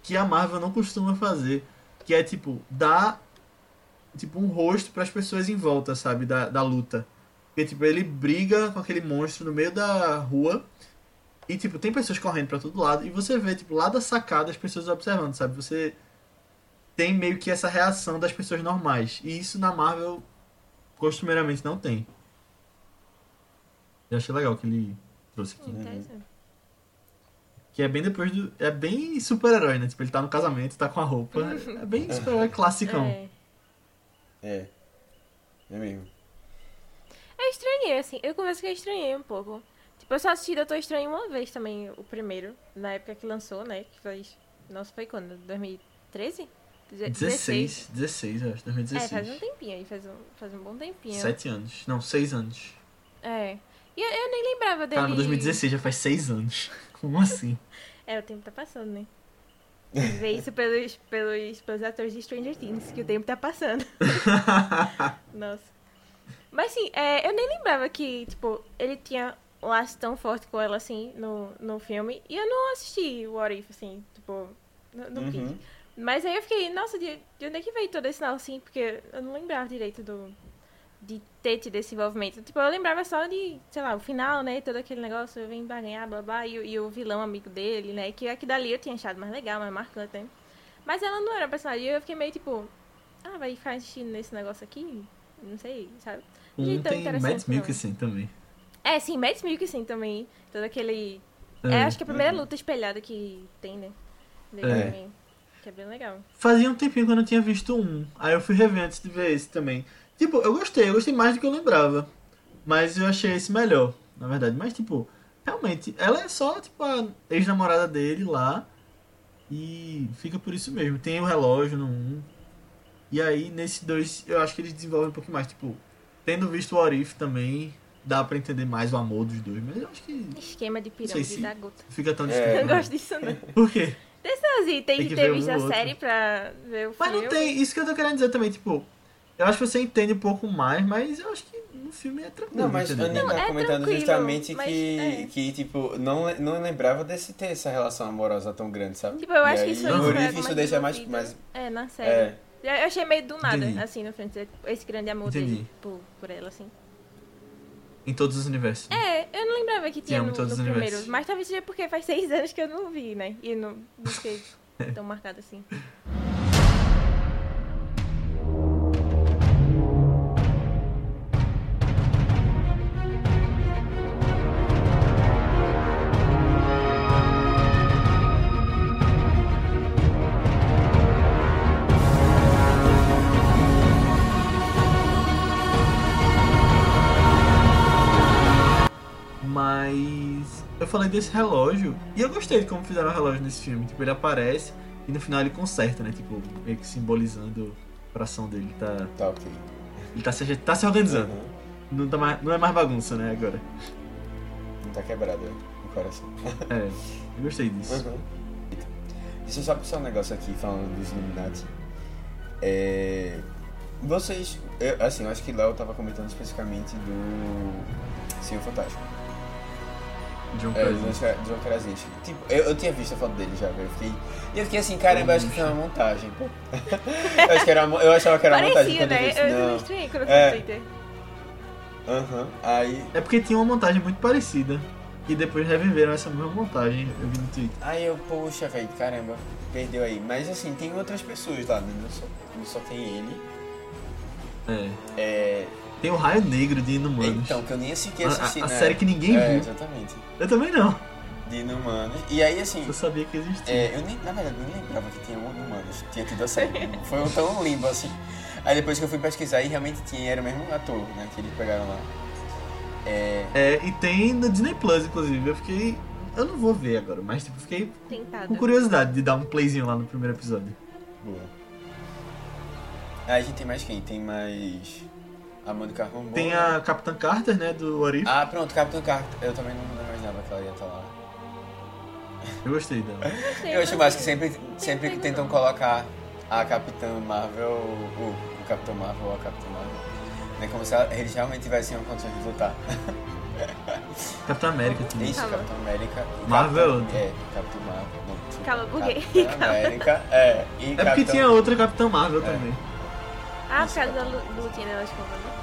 Que a Marvel não costuma fazer. Que é, tipo, dar tipo, um rosto para as pessoas em volta, sabe? Da, da luta. Porque, tipo, ele briga com aquele monstro no meio da rua. E, tipo, tem pessoas correndo pra todo lado. E você vê, tipo, lá da sacada as pessoas observando, sabe? Você tem meio que essa reação das pessoas normais. E isso na Marvel costumeiramente não tem. Eu achei legal que ele trouxe aqui. Interessante. Que é bem depois do. É bem super-herói, né? Tipo, ele tá no casamento, tá com a roupa. É bem super-herói classicão. É. É. É mesmo. Eu estranhei, assim. Eu confesso que eu estranhei um pouco. Tipo, eu só assisti Doutor Estranho uma vez também, o primeiro. Na época que lançou, né? Que faz... Nossa, foi quando? 2013? Deze- 16, 16, eu acho, É, 2016. faz um tempinho aí, faz um, faz um bom tempinho. Sete anos. Não, seis anos. É. E eu, eu nem lembrava dele. Caramba, 2016 já faz seis anos. Como assim? É, o tempo tá passando, né? Vê isso pelos, pelos, pelos atores de Stranger Things, que o tempo tá passando. Nossa. Mas sim, é, eu nem lembrava que, tipo, ele tinha um laço tão forte com ela, assim, no, no filme. E eu não assisti o What If, assim, tipo, no, no Uhum. Mas aí eu fiquei, nossa, de, de onde é que veio todo esse sinal, assim? Porque eu não lembrava direito do... De ter tido esse envolvimento. Tipo, eu lembrava só de, sei lá, o final, né? Todo aquele negócio, eu vim barganhar, blá, blá. E, o- e o vilão amigo dele, né? Que aqui dali eu tinha achado mais legal, mais marcante, né? Mas ela não era personagem. Eu fiquei meio, tipo... Ah, vai ficar assistindo nesse negócio aqui? Não sei, sabe? Um Achei tão tem Matt não. Mikkelsen também. É, sim, Mads Mikkelsen também. Todo aquele... É. É, acho que a primeira Uhum. luta espelhada que tem, né? Dele É. também. Que é bem legal. Fazia um tempinho que eu não tinha visto um. Aí eu fui rever antes de ver esse também. Tipo, eu gostei, eu gostei mais do que eu lembrava. Mas eu achei esse melhor, na verdade. Mas, tipo, realmente, ela é só, tipo, a ex-namorada dele lá. E fica por isso mesmo. Tem o relógio no 1. E aí, nesse 2, eu acho que eles desenvolvem um pouco mais. Tipo, tendo visto o Orif também, dá pra entender mais o amor dos dois. Mas eu acho que Esquema de pirâmide se- da gota. fica tão É. distante. Eu não. gosto disso, não. Por quê? Tem, Tem que ter ver um visto a outro. série pra ver o Mas filme. não tem, isso que eu tô querendo dizer também, tipo, eu acho que você entende um pouco mais, mas eu acho que no filme é tranquilo. Não, mas a entendeu? Não, tá é comentando justamente que, é. que, tipo, não, não lembrava desse ter essa relação amorosa tão grande, sabe? Tipo, eu E acho aí, que isso Orif algo isso deixa mais- mais- É, na série. É, Eu achei meio do nada, Entendi. assim, no filme. Esse grande amor Entendi. dele por, por ela, assim. Em todos os universos. É, eu não lembrava que tinha amo no, todos no os primeiro. universos. Mas talvez seja porque faz seis anos que eu não vi, né? E não, não fiquei tão marcada assim. Falei desse relógio e eu gostei de como fizeram o relógio nesse filme. Tipo, ele aparece e no final ele conserta, né? Tipo, meio que simbolizando o coração dele. Tá, tá ok. ele tá se, tá se organizando. Uhum. Não, tá mais, não é mais bagunça, né? Agora. Não tá quebrado é, o coração. É, eu gostei disso. Uhum. Deixa eu só pensar um negócio aqui falando dos Illuminati. É... Vocês. Eu, assim, eu acho que Léo tava comentando especificamente do. Senhor Fantástico. John É, Krasinski. do John Krasinski. Tipo, eu, eu tinha visto a foto dele já, velho. Eu fiquei. E eu fiquei assim, caramba, eu acho que foi uma montagem, pô. eu, acho que era, uma- eu achava que era uma montagem Parecia, eu né? Eu também Não. estranhei quando eu É. fui no Twitter. Aham. Aí. É porque tinha uma montagem muito parecida. E depois reviveram essa mesma montagem, eu vi no Twitter. Aí eu, poxa, velho, caramba, perdeu aí. Mas assim, tem outras pessoas lá, né? Não só, não só tem ele. É. É. Tem o Raio Negro de Inumanos. Então, que eu nem sequer a, assisti, a- a né? série que ninguém É, viu. exatamente. Eu também não. De Inumanos. E aí, assim, Eu sabia que existia. é, eu nem, na verdade, nem lembrava que tinha um Inumanos. Tinha tido a série. Foi um tão limbo, assim. Aí depois que eu fui pesquisar, e realmente tinha, era o mesmo ator, né? Que eles pegaram lá. É. É, e tem no Disney Plus, inclusive. Eu fiquei. Eu não vou ver agora, mas tipo, fiquei Tentado. com curiosidade de dar um playzinho lá no primeiro episódio. Boa. Aí a gente tem mais quem? Tem mais. A Mônica Rambeau. Tem a Capitã Carter, né, do Orif. Ah, pronto, Capitão Carter. Eu também não imaginava que ela ia estar lá. Eu gostei dela. Gostei, Eu acho mais que sempre, sempre que tentam colocar a Capitã Marvel, o, o Capitão Marvel ou a Capitã Marvel, né, como se ela- eles realmente tivessem uma condição de lutar. Capitã América também. Isso, Calma. Capitão América. Marvel. Capitão- É, Capitão Marvel. Não, Calma, buguei. Capitão. América, é. E É porque Capitão- tinha outra Capitã Marvel É. também. Ah, por causa da lu- lutinha delas com né?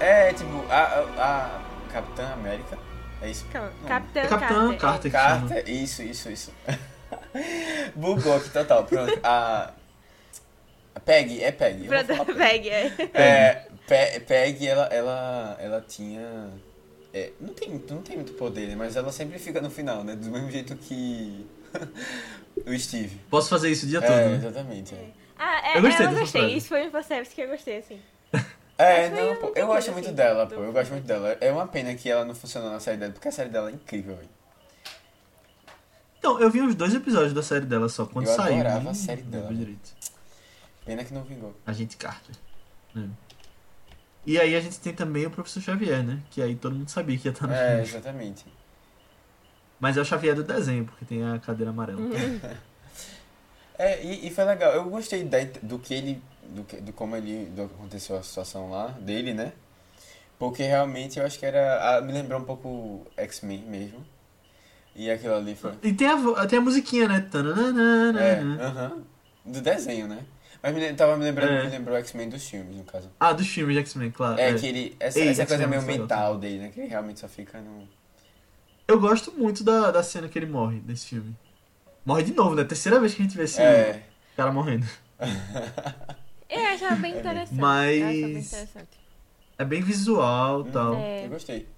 É, tipo, a, a, a Capitã América. É isso? Capitã É Capitã Carter. Carter. Carter, isso, isso, isso. Bugou aqui total, pronto. A. a Peg, é Peg. Bag, é. É, Pe- Peg, ela, ela, ela tinha. é, não, tem, não tem muito poder, né? Mas ela sempre fica no final, né? Do mesmo jeito que o Steve. Posso fazer isso o dia todo, É, né? exatamente. É, Ah, é, Eu gostei eu gostei. frase. Isso foi um fanservice que eu gostei, assim. É, Mas não, a pô, eu gosto muito assim, dela, do- pô. Eu gosto muito dela. É uma pena que ela não funcionou na série dela, porque a série dela é incrível, velho. Então, eu vi uns dois episódios da série dela só, quando Eu saiu. adorava nem a série dela. direito. Pena que não vingou. Agente Carter. né? E aí a gente tem também o Professor Xavier, né? Que aí todo mundo sabia que ia estar no É, filme. exatamente. Mas é o Xavier do desenho, porque tem a cadeira amarela. É, e, e foi legal. Eu gostei da, do que ele. Do, que, do como ele. Do, aconteceu a situação lá, dele, né? Porque realmente eu acho que era. ah, Me lembrou um pouco X-Men mesmo. E aquilo ali foi. E tem a, tem a musiquinha, né? Tananana. É, aham. Do desenho, né? Mas me, tava me lembrando, É. me lembrou X-Men dos filmes, no caso. Ah, dos filmes de X-Men, claro. É, é. que ele. Essa, Ei, essa coisa meio é muito mental dele, né? Que ele realmente só fica no. Eu gosto muito da, da cena que ele morre nesse filme. Morre de novo, né? Terceira vez que a gente vê esse É. cara morrendo. Eu achava bem interessante. Mas- achava bem interessante. É bem visual e tal. É. Eu gostei.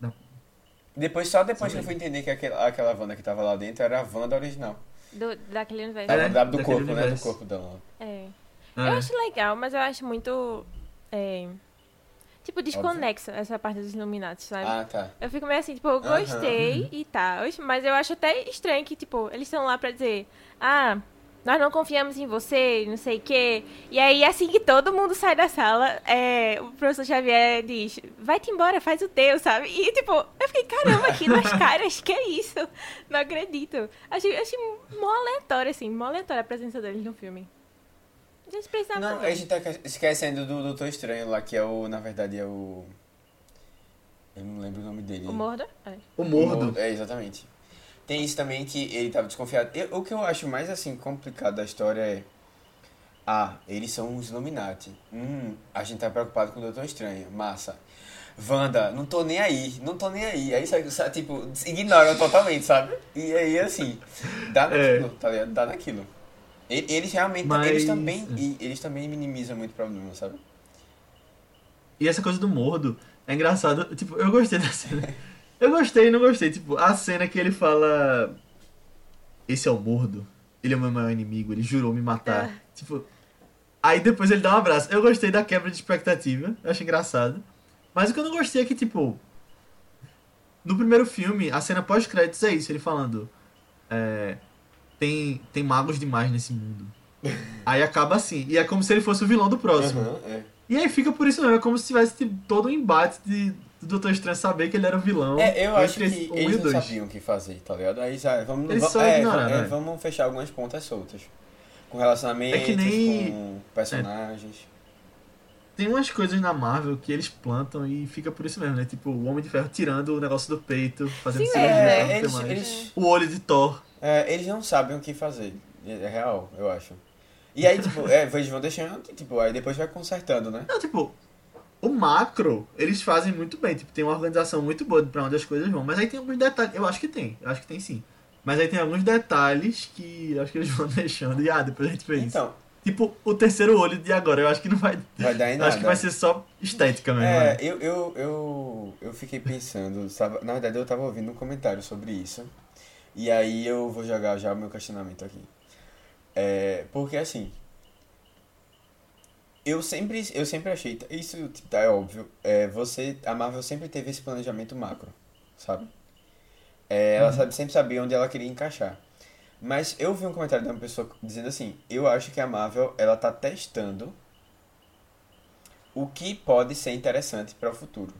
Dá- Depois, só depois que Também. eu fui entender que aquela, aquela Wanda que tava lá dentro era a Wanda original. Do, daquele universo. Era É, da- do daquele corpo, né? Do universo. corpo dela. É. É. Eu acho legal, mas eu acho muito. é, tipo, desconexo essa parte dos Illuminati, sabe? Ah, tá. Eu fico meio assim, tipo, eu gostei e tal, mas eu acho até estranho que, tipo, eles estão lá pra dizer, ah, nós não confiamos em você, não sei o quê. E aí, assim que todo mundo sai da sala, é, o professor Xavier diz, vai-te embora, faz o teu, sabe? E, tipo, eu fiquei, caramba, aqui nas caras, que é isso? Não acredito. Achei, achei mó aleatório, assim, mó aleatória a presença deles no filme. Eles precisavam Não, fazer. a gente tá esquecendo do Doutor Estranho lá, que é o. Na verdade é o. Eu não lembro o nome dele. O Mordor? É. O Mordo. É, exatamente. Tem isso também que ele tava desconfiado. Eu- o que eu acho mais assim complicado da história é. Ah, eles são os Illuminati. Hum, a gente tá preocupado com o Doutor Estranho. Massa. Wanda, não tô nem aí, não tô nem aí. Aí, sabe, sabe, tipo, ignoram totalmente, sabe? E aí, assim, dá É. naquilo, tá ligado? Dá naquilo. Eles realmente, Mas- eles também, e- eles também minimizam muito problema, sabe? E essa coisa do Mordo é engraçado. Tipo, eu gostei da cena. Eu gostei e não gostei. Tipo, a cena que ele fala. Esse é o Mordo. Ele é o meu maior inimigo. Ele jurou me matar. Ah. Tipo. Aí depois ele dá um abraço. Eu gostei da quebra de expectativa. Eu achei engraçado. Mas o que eu não gostei é que, tipo. No primeiro filme, a cena pós-créditos é isso. Ele falando. É. Tem, tem magos demais nesse mundo. Aí acaba assim. E é como se ele fosse o vilão do próximo. Aham, é. E aí fica por isso mesmo, é como se tivesse tipo, todo um embate de, do Doutor Estranho saber que ele era o vilão. É, eu acho que um e eles não dois. sabiam o que fazer, tá ligado? Aí já, vamos, Eles só é, ignoraram, é, né? vamos fechar algumas pontas soltas. Com relacionamentos, É que nem- com personagens. Tem umas coisas na Marvel que eles plantam e fica por isso mesmo, né? Tipo, o Homem de Ferro tirando o negócio do peito, fazendo Sim, cirurgia, é, eles, mais. eles, O olho de Thor. É, eles não sabem o que fazer. É real, eu acho. E aí, tipo, é, eles vão deixando, tipo, aí depois vai consertando, né? Não, tipo, o macro, eles fazem muito bem. Tipo, tem uma organização muito boa pra onde as coisas vão. Mas aí tem alguns detalhes. Eu acho que tem, eu acho que tem sim. Mas aí tem alguns detalhes que eu acho que eles vão deixando e ah, depois a gente vê isso. Então, Tipo, o terceiro olho de agora, eu acho que não vai. vai dar em nada. Acho que vai ser só estética mesmo. É, né? eu, eu, eu, eu fiquei pensando, sabe? na verdade eu tava ouvindo um comentário sobre isso, e aí eu vou jogar já o meu questionamento aqui. É, porque assim, eu sempre, eu sempre achei, isso tá, é óbvio, é, você, a Marvel sempre teve esse planejamento macro, sabe? É, ela sabe, sempre sabia onde ela queria encaixar. Mas eu vi um comentário de uma pessoa dizendo assim, eu acho que a Marvel, ela tá testando o que pode ser interessante para o futuro.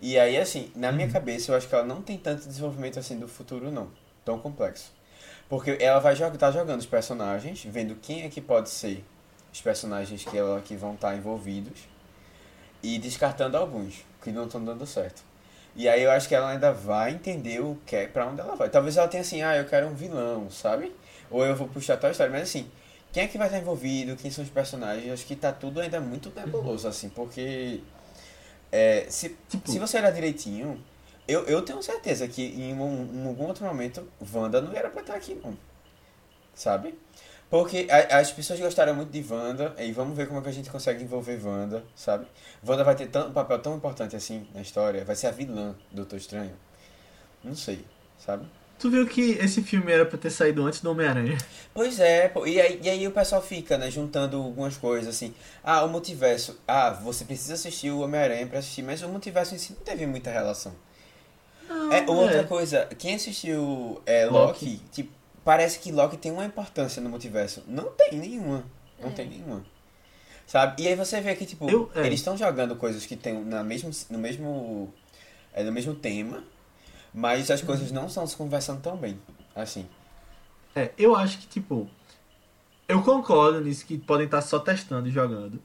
E aí, assim, na minha cabeça, eu acho que ela não tem tanto desenvolvimento assim do futuro, não. Tão complexo. Porque ela vai jogar, tá jogando os personagens, vendo quem é que pode ser os personagens que, ela, que vão estar envolvidos e descartando alguns que não estão dando certo. E aí eu acho que ela ainda vai entender o que é, pra onde ela vai. Talvez ela tenha assim, ah, eu quero um vilão, sabe? Ou eu vou puxar tal história, mas assim, quem é que vai estar envolvido, quem são os personagens, acho que tá tudo ainda muito nebuloso, assim, porque é, se, Tipo- se você olhar direitinho, eu, eu tenho certeza que em, um, em algum outro momento, Wanda não era pra estar aqui, não. Sabe? Porque a- as pessoas gostaram muito de Wanda, e vamos ver como é que a gente consegue envolver Wanda, sabe? Wanda vai ter tão, um papel tão importante assim na história, vai ser a vilã do Doutor Estranho. Não sei, sabe? Tu viu que esse filme era pra ter saído antes do Homem-Aranha? Pois é, pô, e aí, e aí o pessoal fica, né, juntando algumas coisas assim. Ah, o multiverso. Ah, você precisa assistir o Homem-Aranha pra assistir, mas o multiverso em si não teve muita relação. Não, É, outra coisa, quem assistiu é, Loki, Loki. tipo, parece que Loki tem uma importância no multiverso. Não tem nenhuma. Não tem nenhuma. Sabe? E aí você vê que, tipo, Eu- é. eles estão jogando coisas que tem na mesmo, no mesmo. É, no mesmo tema, mas as coisas não estão se conversando tão bem. Assim. É, eu acho que, tipo. Eu concordo nisso que podem estar só testando e jogando.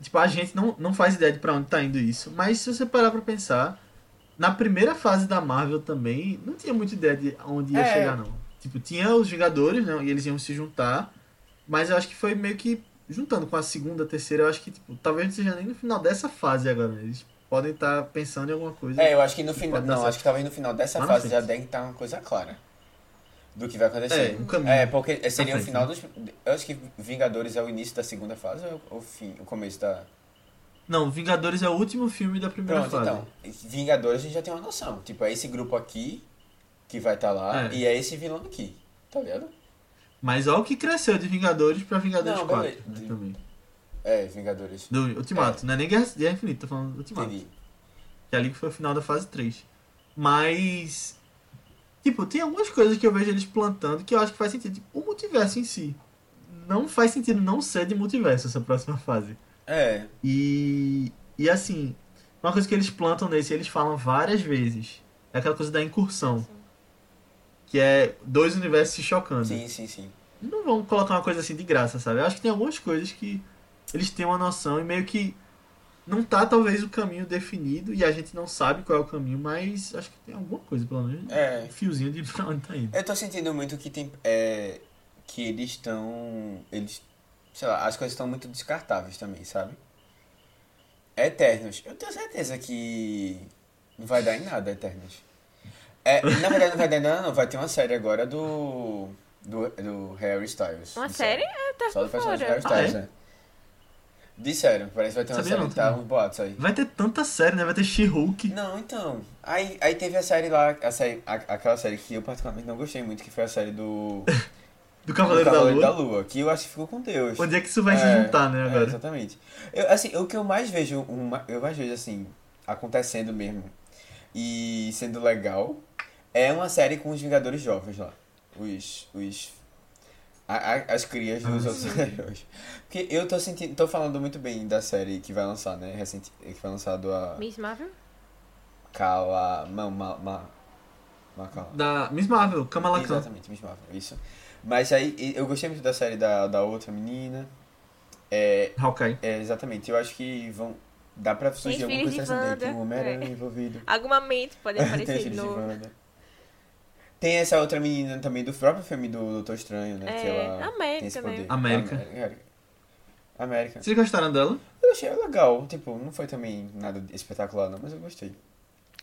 Tipo, a gente não, não faz ideia de pra onde tá indo isso. Mas se você parar pra pensar, na primeira fase da Marvel também, não tinha muita ideia de onde ia É. chegar, não. Tipo, tinha os Vingadores, né? E eles iam se juntar. Mas eu acho que foi meio que juntando com a segunda, terceira, eu acho que, tipo, talvez não seja nem no final dessa fase agora. né? Eles podem estar pensando em alguma coisa. É, eu acho que no final. Não, certo. acho que talvez no final dessa Lá na fase já deve estar uma coisa clara. Do que vai acontecer. É, um caminho. É, porque seria o frente, final né? dos. Eu acho que Vingadores é o início da segunda fase ou o fim, o começo da. Não, Vingadores é o último filme da primeira Pronto, fase. então. Vingadores a gente já tem uma noção. Tipo, é esse grupo aqui que vai estar lá É. e é esse vilão aqui. Tá ligado? Mas olha o que cresceu de Vingadores pra Vingadores Não, 4. beleza. né, também. É, Vingadores. Do Ultimato, não é nem Guerra, Guerra Infinita, tô falando do Ultimato. Entendi. Que ali que foi o final da fase 3. Mas. Tipo, tem algumas coisas que eu vejo eles plantando que eu acho que faz sentido. Tipo, o multiverso em si. Não faz sentido não ser de multiverso essa próxima fase. É. E. E assim, uma coisa que eles plantam nesse, eles falam várias vezes. É aquela coisa da incursão. Que é dois universos se chocando. Sim, sim, sim. Não vão colocar uma coisa assim de graça, sabe? Eu acho que tem algumas coisas que eles têm uma noção e meio que não tá talvez o caminho definido e a gente não sabe qual é o caminho, mas acho que tem alguma coisa, pelo menos. É. Um fiozinho de pra onde tá indo. Eu tô sentindo muito que tem. É, que eles estão. Eles. Sei lá, as coisas estão muito descartáveis também, sabe? Eternos. Eu tenho certeza que. Não vai dar em nada, Eternos. É, na verdade, não vai dar em nada, não. Vai ter uma série agora do. Do, do Harry Styles. Uma série? Eu tava Só do personagem. Harry Styles, Ah, é? né? Disseram, parece que vai ter uma Sabia série, não, tá? Uns boatos aí. Vai ter tanta série, né? Vai ter She-Hulk. Não, então. Aí, aí teve a série lá, a série, a- aquela série que eu particularmente não gostei muito, que foi a série do. Do Cavaleiro, do Cavaleiro da, Lua. que eu acho que ficou com Deus. Onde é que isso vai se É, juntar, né, é, agora? exatamente. Eu, assim, o que eu mais vejo, uma, eu mais vejo assim, acontecendo mesmo e sendo legal, é uma série com os Vingadores jovens lá. Os. os a- a- as crias dos Ah, outros sim. heróis. Porque eu tô sentindo. tô falando muito bem da série que vai lançar, né? Recente, que foi lançado a. Miss Marvel? Kala. Ma, ma, ma, ma, Kala. Da Miss Marvel, Kamala Khan. Exatamente, Miss Marvel, isso. Mas aí eu gostei muito da série da, da outra menina. É, Hawkeye. é, exatamente, eu acho que vão. Dá pra surgir alguma coisa de interessante. Um Homem-Aranha é. envolvido. Algum momento pode aparecer de novo. Tem essa outra menina também do próprio filme do Doutor Estranho, né? que É, ela América, tem esse né? poder. América. América. América. Vocês gostaram dela? Eu achei legal, tipo, não foi também nada espetacular não, mas eu gostei.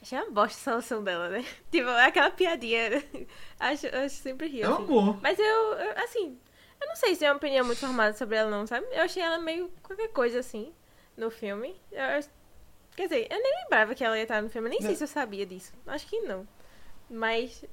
Achei uma bosta a solução dela, né? Tipo, aquela piadinha. acho, acho sempre rio. É um assim. amor. Mas eu, eu, assim, eu não sei se é uma opinião muito formada sobre ela, não, sabe? Eu achei ela meio qualquer coisa assim no filme. Eu, eu- quer dizer, eu nem lembrava que ela ia estar no filme, eu nem sei Não. se eu sabia disso. Acho que não. Mas.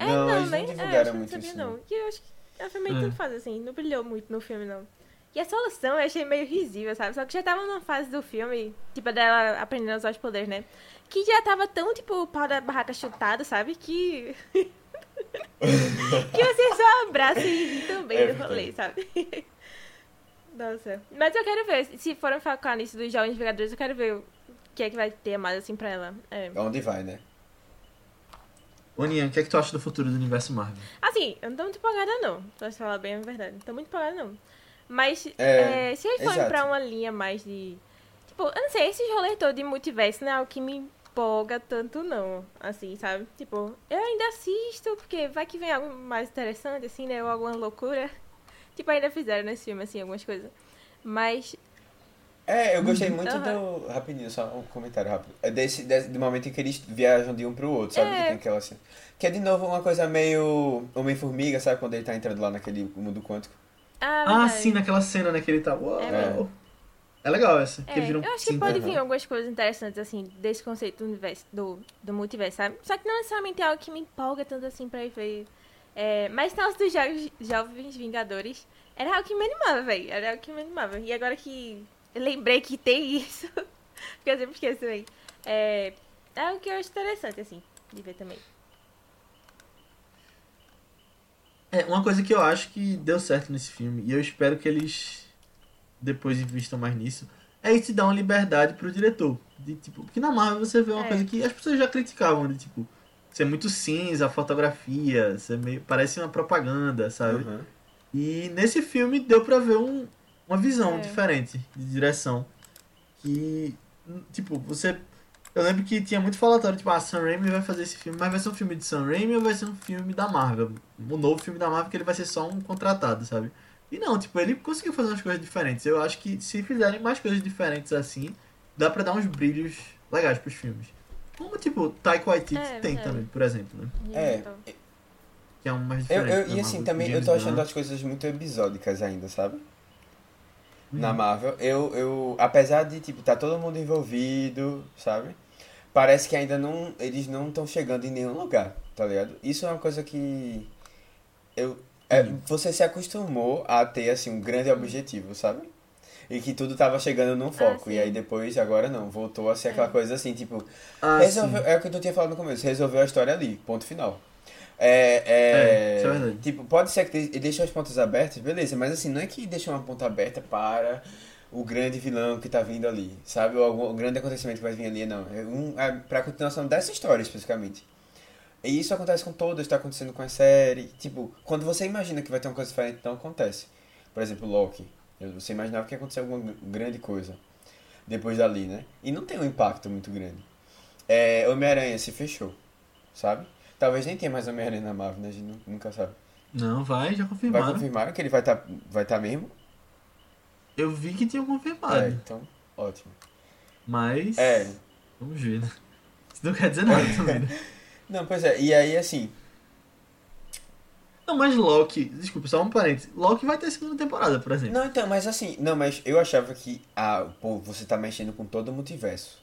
É, Não, não, eles não né? É, divulgaram acho que eu muito não sabia, isso, não. não. E eu acho que foi meio É. tanto faz assim, não brilhou muito no filme, não. E a solução eu achei meio risível, sabe? Só que já tava numa fase do filme, tipo, dela aprendendo a usar os poderes, né? Que já tava tão, tipo, o pau da barraca chutado, sabe? Que. que você só abraça e ri também É do rolê, sabe? Nossa. Mas eu quero ver, se forem focar nisso dos Jovens Vingadores, eu quero ver o que é que vai ter mais assim pra ela. É. Onde vai, né? Aninha, o que é que tu acha do futuro do universo Marvel? Assim, eu não tô muito empolgada, não. Pra falar bem a verdade. Não tô muito empolgada, não. Mas, É, é, se eles forem pra uma linha mais de. Tipo, eu não sei, esse rolê todo de multiverso não é algo que me empolga tanto, não. Assim, sabe? Tipo, eu ainda assisto, porque vai que vem algo mais interessante, assim, né? Ou alguma loucura. Tipo, ainda fizeram nesse filme, assim, algumas coisas. Mas, É, eu gostei muito Aham. do. Rapidinho, só um comentário rápido. É desse, desse do momento em que eles viajam de um pro outro, sabe? É. Que tem aquela cena. Que é de novo uma coisa meio Homem-Formiga, sabe? Quando ele tá entrando lá naquele mundo quântico. ah, Ah, sim, naquela cena, né? Que ele tá. Uau. É. É, legal essa. que É, viram eu acho que sim, pode vir algumas coisas interessantes, assim, desse conceito do universo, do, do multiverso, sabe? Só que não necessariamente é algo que me empolga tanto assim pra ir ver. É, mas tal dos jogos Jovens Vingadores era algo que me animava, velho. Era algo que me animava. E agora que lembrei que tem isso, porque eu sempre esqueço. É, é algo que eu acho interessante, assim, de ver também. É, uma coisa que eu acho que deu certo nesse filme, e eu espero que eles depois invistam mais nisso, é isso de dar uma liberdade pro diretor. De, tipo, porque na Marvel você vê uma É. coisa que as pessoas já criticavam, de tipo, ser muito cinza, a fotografia, ser meio, parece uma propaganda, sabe? Uhum. E nesse filme deu pra ver um, uma visão É. diferente de direção. Que, tipo, você. Eu lembro que tinha muito falatório, tipo, ah, Sam Raimi vai fazer esse filme, mas vai ser um filme de Sam Raimi ou vai ser um filme da Marvel? Um novo filme da Marvel que ele vai ser só um contratado, sabe? E não, tipo, ele conseguiu fazer umas coisas diferentes. Eu acho que se fizerem mais coisas diferentes assim, dá pra dar uns brilhos legais pros filmes. Como, tipo, Taika Waititi É, tem é. também, por exemplo, né? É, Então, Que é um mais eu, diferente. eu, da e assim, Marvel, também eu tô achando as coisas muito episódicas ainda, sabe? Na Uhum. Marvel. Eu, eu, apesar de, tipo, tá todo mundo envolvido, sabe? Parece que ainda não, eles não estão chegando em nenhum lugar, tá ligado? Isso é uma coisa que eu, é, Uhum. você se acostumou a ter, assim, um grande objetivo, sabe? E que tudo tava chegando num foco. sim. e aí depois, agora não, voltou a ser aquela coisa assim, tipo, Ah, Resolveu, sim. é o que tu tinha falado no começo, resolveu a história ali, ponto final. É, É, é, isso é verdade. tipo, pode ser que de- deixe as pontas abertas, beleza, mas assim, não é que deixa uma ponta aberta para o grande vilão que tá vindo ali, sabe? Ou algum grande acontecimento que vai vir ali, não. É, um, é pra continuação dessa história, especificamente. E isso acontece com todas, tá acontecendo com a série. Tipo, quando você imagina que vai ter uma coisa diferente, não acontece. Por exemplo, Loki. Você imaginava que ia acontecer alguma gr- grande coisa depois dali, né? E não tem um impacto muito grande. É, Homem-Aranha se fechou, sabe? Talvez nem tenha mais Homem-Aranha na Marvel, né? A gente nu- nunca sabe. Não, vai, já Vai confirmaram. confirmar que ele vai estar vai tá mesmo? Eu vi que tinham confirmado. É, então, ótimo. Mas. É, Vamos ver, né? Isso não quer dizer nada também, né? não, pois é, e aí assim, Não, mas Loki. Desculpa, só um parênteses. Loki vai ter segunda temporada, por exemplo. Não, então, mas assim, não, mas eu achava que, ah, pô, você tá mexendo com todo o multiverso.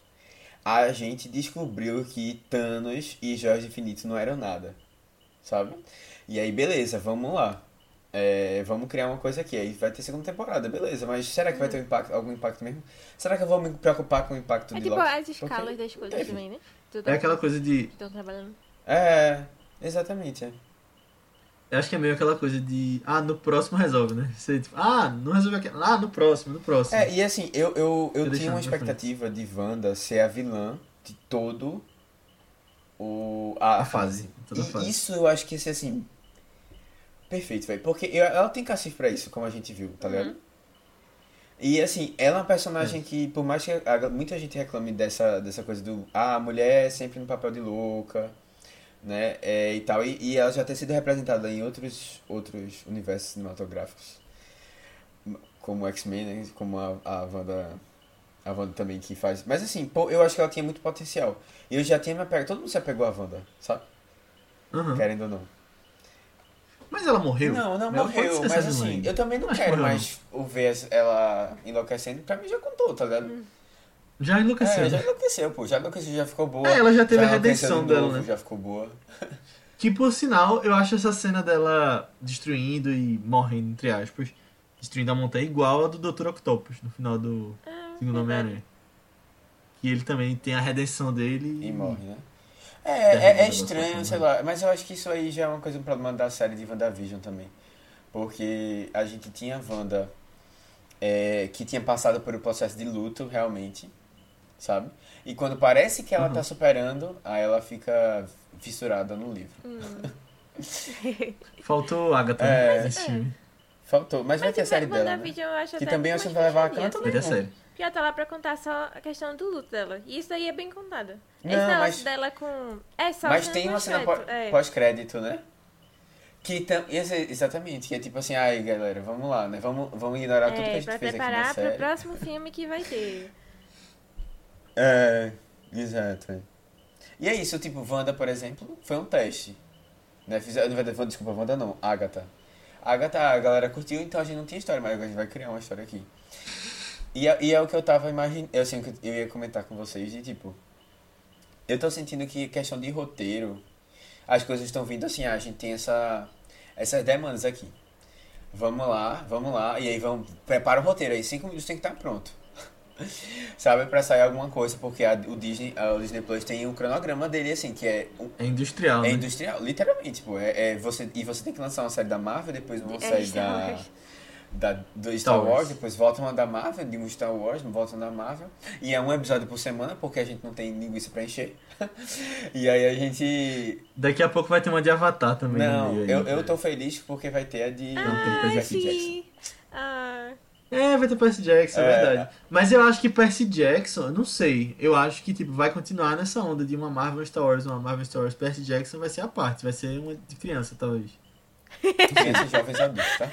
A gente descobriu que Thanos e Jorge Infinito não eram nada, sabe? E aí, beleza, vamos lá. É, vamos criar uma coisa aqui. Aí vai ter segunda temporada, beleza, mas será que vai ter um impacto, algum impacto mesmo? Será que eu vou me preocupar com o impacto É de tipo Loki? as escalas Porque das coisas teve. também, né? Tudo É aquela coisa de. que estão trabalhando. É, exatamente, é. Eu acho que é meio aquela coisa de. Ah, no próximo resolve, né? Você, tipo, ah, não resolveu aqui. Ah, no próximo, no próximo. É, e assim, eu, eu, eu Tô tinha uma expectativa de Wanda ser a vilã de todo o, a, A fase, toda a E fase. isso eu acho que ia ser assim. Perfeito, velho. Porque eu- ela tem cacife pra isso, como a gente viu, tá ligado? E assim, ela é uma personagem que, por mais que a- muita gente reclame dessa, dessa coisa do. Ah, a mulher é sempre no papel de louca, né? É, e tal. E, e ela já ter sido representada em outros, outros universos cinematográficos. Como X-Men, né? Como a, a Wanda. A Wanda também que faz. Mas assim, pô, eu acho que ela tinha muito potencial. E eu já tinha me apegado. Todo mundo se apegou a Wanda, sabe? Aham. Querendo ou não. Mas ela morreu? Não, não Ela morreu, mas assim, eu também não quero morreu, mais ver ela enlouquecendo. Pra mim já contou, tá ligado? Já enlouqueceu. É, já né? enlouqueceu, pô. Já enlouqueceu, já ficou boa. É, ela já teve a enlouqueceu redenção de dela, novo, né? Já ficou boa. Que por sinal, eu acho essa cena dela destruindo e morrendo, entre aspas, destruindo a montanha igual a do Dr. Octopus no final do Ah, segundo Homem-Aranha. Que ele também tem a redenção dele E morre, né? É, é, é estranho, sei né? lá. Mas eu acho que isso aí já é uma coisa, um problema da série de WandaVision também. Porque a gente tinha a Wanda é, que tinha passado por um processo de luto, realmente, sabe? E quando parece que ela Uhum. tá superando, aí ela fica fissurada no livro. Faltou Agatha É. nesse filme. Faltou, mas vai Mas ter a série dela. Né? Eu acho Que até também acho que vai levar a canto Vai ter assim. série. Pior tá lá pra contar só a questão do luto dela. E isso aí é bem contado. Não, Esse mas- dela com. É só Mas tem uma cena pós-crédito, pó- é. pós-crédito, né? Que tam... exatamente, que é tipo assim, ai galera, vamos lá, né? Vamos, vamos ignorar tudo que a É, gente fez aqui na preparar pro série. próximo filme que vai ter. É, exato. é. E é isso, tipo, Wanda, por exemplo, foi um teste. Né? Wanda, desculpa, Wanda não, Agatha. Agatha, a galera curtiu, então a gente não tinha história, mas a gente vai criar uma história aqui. E é, e é o que eu tava imaginando, eu, assim, eu ia comentar com vocês, de tipo, eu tô sentindo que questão de roteiro, as coisas estão vindo assim, ah, a gente tem essa, essas demandas aqui. Vamos lá, vamos lá, e aí vamos, prepara o roteiro, aí cinco minutos tem que estar pronto. Sabe, pra sair alguma coisa, porque a- o Disney, a- o Disney Plus tem um cronograma dele, assim, que é, um- É industrial, é né? industrial, literalmente, pô, é, é você, e você tem que lançar uma série da Marvel, depois uma É, série Star da, da, do Star, Star Wars. Wars. depois volta uma da Marvel, de um Star Wars, volta uma da Marvel, e é um episódio por semana, porque a gente não tem linguiça pra encher, e aí a gente... Daqui a pouco vai ter uma de Avatar também. no Não, eu, né? eu tô feliz porque vai ter a de Não, tem fazer Jackson. É, vai ter Percy Jackson, é, É. verdade. Mas eu acho que Percy Jackson, eu não sei. Eu acho que tipo, vai continuar nessa onda de uma Marvel Star Wars, uma Marvel Star Wars. Percy Jackson vai ser a parte, vai ser uma de criança, talvez. Crianças, jovens, adultos, tá?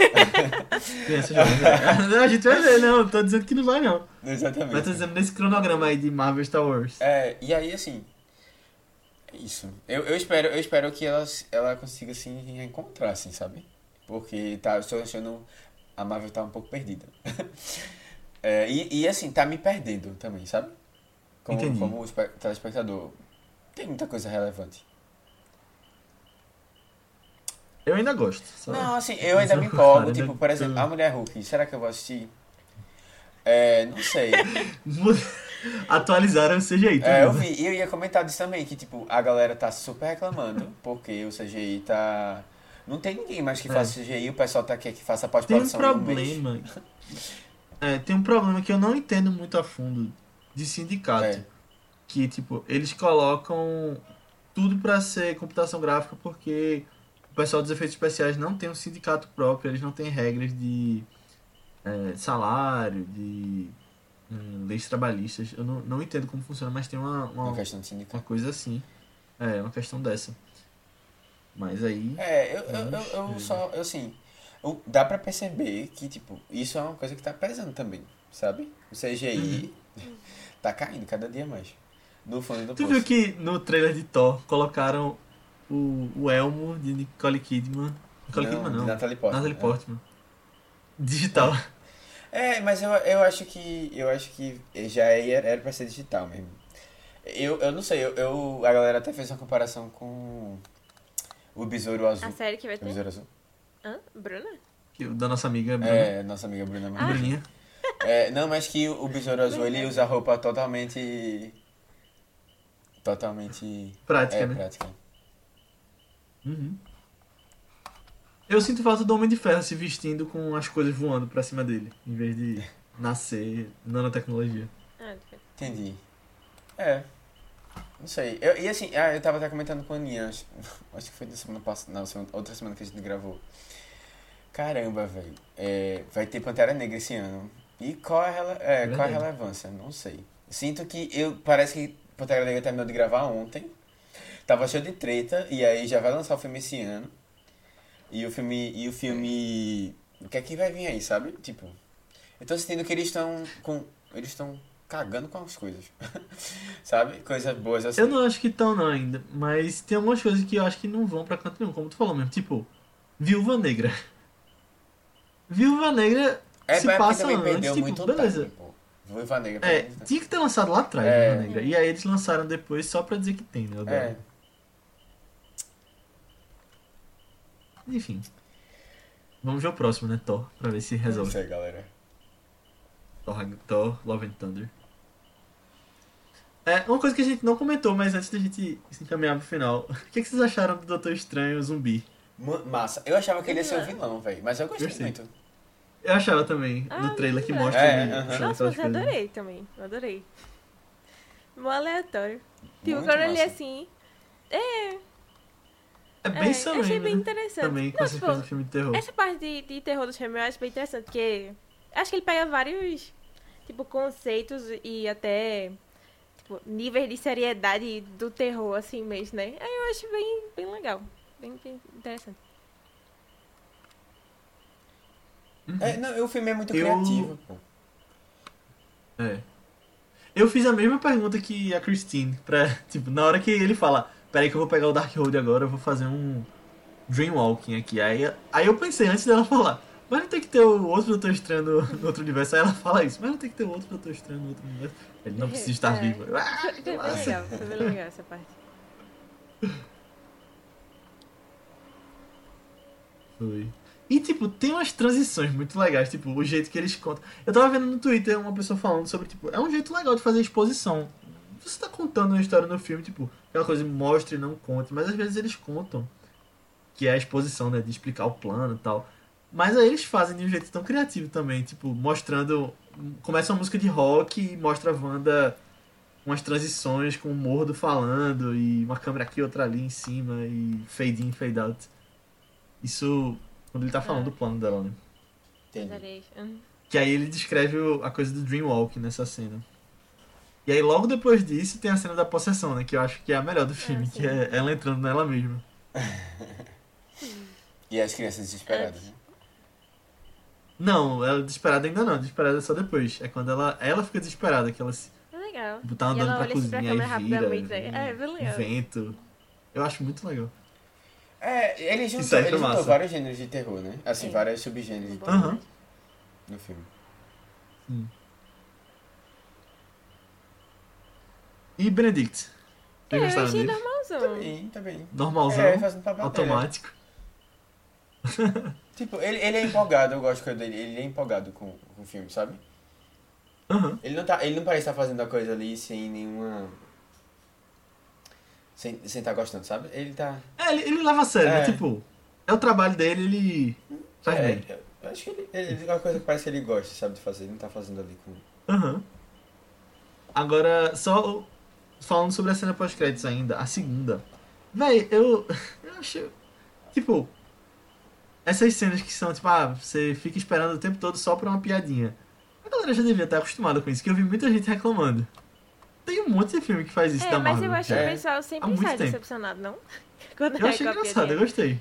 Criança jovem. a gente vai ver, não. Tô dizendo que não vai, não. Exatamente. Mas tô dizendo nesse cronograma aí de Marvel Star Wars. É, e aí, assim, é isso. Eu, eu, espero, eu espero que ela, ela consiga se reencontrar, assim, sabe? Porque tá, eu estou achando a Marvel tá um pouco perdida. É, e, e, assim, tá me perdendo também, sabe? Como, Entendi. como espe- telespectador. Tem muita coisa relevante. Eu ainda gosto. só- Não, assim, eu ainda me empolgo. ainda- Tipo, por exemplo, a Mulher Hulk, será que eu vou assistir? É, não sei. Atualizaram o CGI. tá É, eu vendo? vi, e eu ia comentar disso também, que tipo, a galera tá super reclamando, porque o CGI tá. Não tem ninguém mais que É. faça CGI, o pessoal tá quer que faça a Tem um pós-produção um problema. É, tem um problema que eu não entendo muito a fundo de sindicato. É. Que, tipo, eles colocam tudo pra ser computação gráfica porque o pessoal dos efeitos especiais não tem um sindicato próprio, eles não têm regras de é, salário, de hum, leis trabalhistas. Eu não, não entendo como funciona, mas tem uma, uma, Uma questão de uma coisa assim. É, uma questão dessa. Mas aí. É, eu, eu, eu, eu só, eu, assim, eu- dá pra perceber que, tipo, isso é uma coisa que tá pesando também, sabe? O CGI tá caindo cada dia mais. No fundo do Tu poço. viu que no trailer de Thor colocaram o, o elmo de Nicole Kidman. Nicole Kidman de não. Natalie Portman. Natalie é. Portman. Digital. É, mas eu, eu acho que eu acho que já era, era pra ser digital mesmo. Eu, eu não sei, eu, eu- a galera até fez uma comparação com o Besouro Azul. A série que vai O ter? Besouro Azul? Hã? Bruna? Que o Da nossa amiga Bruna. É, nossa amiga Bruna Marquez. Bruninha. É, não, mas que o Besouro Azul ele usa roupa totalmente. Totalmente. Prática, é, né? prática. Uhum. Eu sinto falta do Homem de Ferro se vestindo com as coisas voando pra cima dele, em vez de nascer nanotecnologia. Ah, Entendi. É. Não sei. Eu, e assim, ah, eu tava até comentando com a Aninha, acho, acho que foi da semana passada, não, semana- outra semana que a gente gravou. Caramba, velho. É, vai ter Pantera Negra esse ano. E qual é, é, qual é a relevância? Não sei. Sinto que eu. Parece que Pantera Negra terminou de gravar ontem. Tava cheio de treta, e aí já vai lançar o filme esse ano. E o filme. E o filme. O que é que vai vir aí, sabe? Tipo. Eu tô sentindo que eles estão com. Eles estão cagando com as coisas. sabe? Coisas boas assim. Eu não acho que estão não ainda, mas tem algumas coisas que eu acho que não vão pra canto nenhum, como tu falou mesmo. Tipo, Viúva Negra. Viúva Negra É, se mas passa antes, tipo, muito beleza. time, pô. Viúva Negra É, muito tinha que ter lançado lá atrás, É. Viúva Negra. E aí eles lançaram depois só pra dizer que tem, né? tempo. É. Enfim. Vamos ver o próximo, né? Thor, pra ver se Não resolve. sei, galera. Thor, Thor, Love and Thunder. É, uma coisa que a gente não comentou, mas antes da gente se encaminhar pro final. O que, que vocês acharam do Doutor Estranho zumbi? Ma- Massa. Eu achava que ele ia ser o vilão, velho. Mas eu gostei Gostei. muito. Eu achava também, Ah, no trailer que mostra É, ele aham. puxando Nossa, mas eu adorei também. Eu adorei. Mó aleatório. Tipo, Muito quando ele massa. assim. É, É bem é, também, achei bem né? interessante. Também, com Não, essa tipo, coisa do filme de terror. Essa parte de, de terror do filme eu acho bem interessante, porque acho que ele pega vários, tipo, conceitos e até, tipo, níveis de seriedade do terror, assim mesmo, né? Aí eu acho bem, bem legal, bem, bem interessante. É, não, o filme é muito Eu- criativo. É. Eu fiz a mesma pergunta que a Christine, pra, tipo, na hora que ele fala, peraí que eu vou pegar o Dark Road agora, eu vou fazer um Dreamwalking aqui. Aí, aí eu pensei antes dela falar, mas não tem que ter o outro Doutor Estranho no, no outro universo. Aí ela fala isso, mas não tem que ter o outro Doutor Estranho no outro universo. Ele não precisa estar É. vivo. Ah, Foi, foi bem massa. legal, foi bem legal essa parte. Foi. E, tipo, tem umas transições muito legais, tipo, o jeito que eles contam. Eu tava vendo no Twitter uma pessoa falando sobre, tipo, é um jeito legal de fazer exposição. Você tá contando uma história no filme, tipo, aquela coisa mostra e não conta, mas às vezes eles contam. Que é a exposição, né, de explicar o plano e tal. Mas aí eles fazem de um jeito tão criativo também, tipo, mostrando. Começa uma música de rock e mostra a Wanda umas transições com o Mordo falando e uma câmera aqui, outra ali em cima e fade in, fade out. Isso quando ele tá falando É. do plano dela, né? Entendi. Adorei. Hum. Que aí ele descreve a coisa do Dreamwalk nessa cena. E aí logo depois disso tem a cena da possessão, né? Que eu acho que é a melhor do filme, sim. que é ela entrando nela mesma. E as crianças desesperadas, né? Não, ela desesperada ainda não, desesperada só depois. É quando ela, ela fica desesperada, que ela se É legal. tipo, tá E andando ela pra olha assim pra cozinha câmera e vira, né? É, bem legal. vento. Eu acho muito legal. É, ele juntou, ele juntou vários gêneros de terror, né? Assim, É. vários subgêneros de terror Aham. no filme. E Benedict? É, eu gostaram achei dele? normalzão. E também. Normalzão, É, fazendo papel dele. automático. Tipo, ele, ele é empolgado, eu gosto dele. Ele é empolgado com, com o filme, sabe? Aham. Ele não, tá, ele não parece estar fazendo a coisa ali sem nenhuma. Sem estar sem tá gostando, sabe? Ele tá. É, ele, ele leva a sério, É. né? Tipo, é o trabalho dele, ele faz é, bem. eu- acho que ele, ele. É uma coisa que parece que ele gosta, sabe, de fazer. Ele não tá fazendo ali com. Aham. Agora, só falando sobre a cena pós-créditos ainda, a segunda. Véi, eu, eu acho. Tipo, essas cenas que são, tipo, ah, você fica esperando o tempo todo só pra uma piadinha. A galera já devia estar acostumada com isso, que eu vi muita gente reclamando. Tem um monte de filme que faz isso É, da mas eu acho já. que É. o pessoal Há sempre sai tempo. decepcionado, não? Quando Eu é achei engraçado, eu gostei.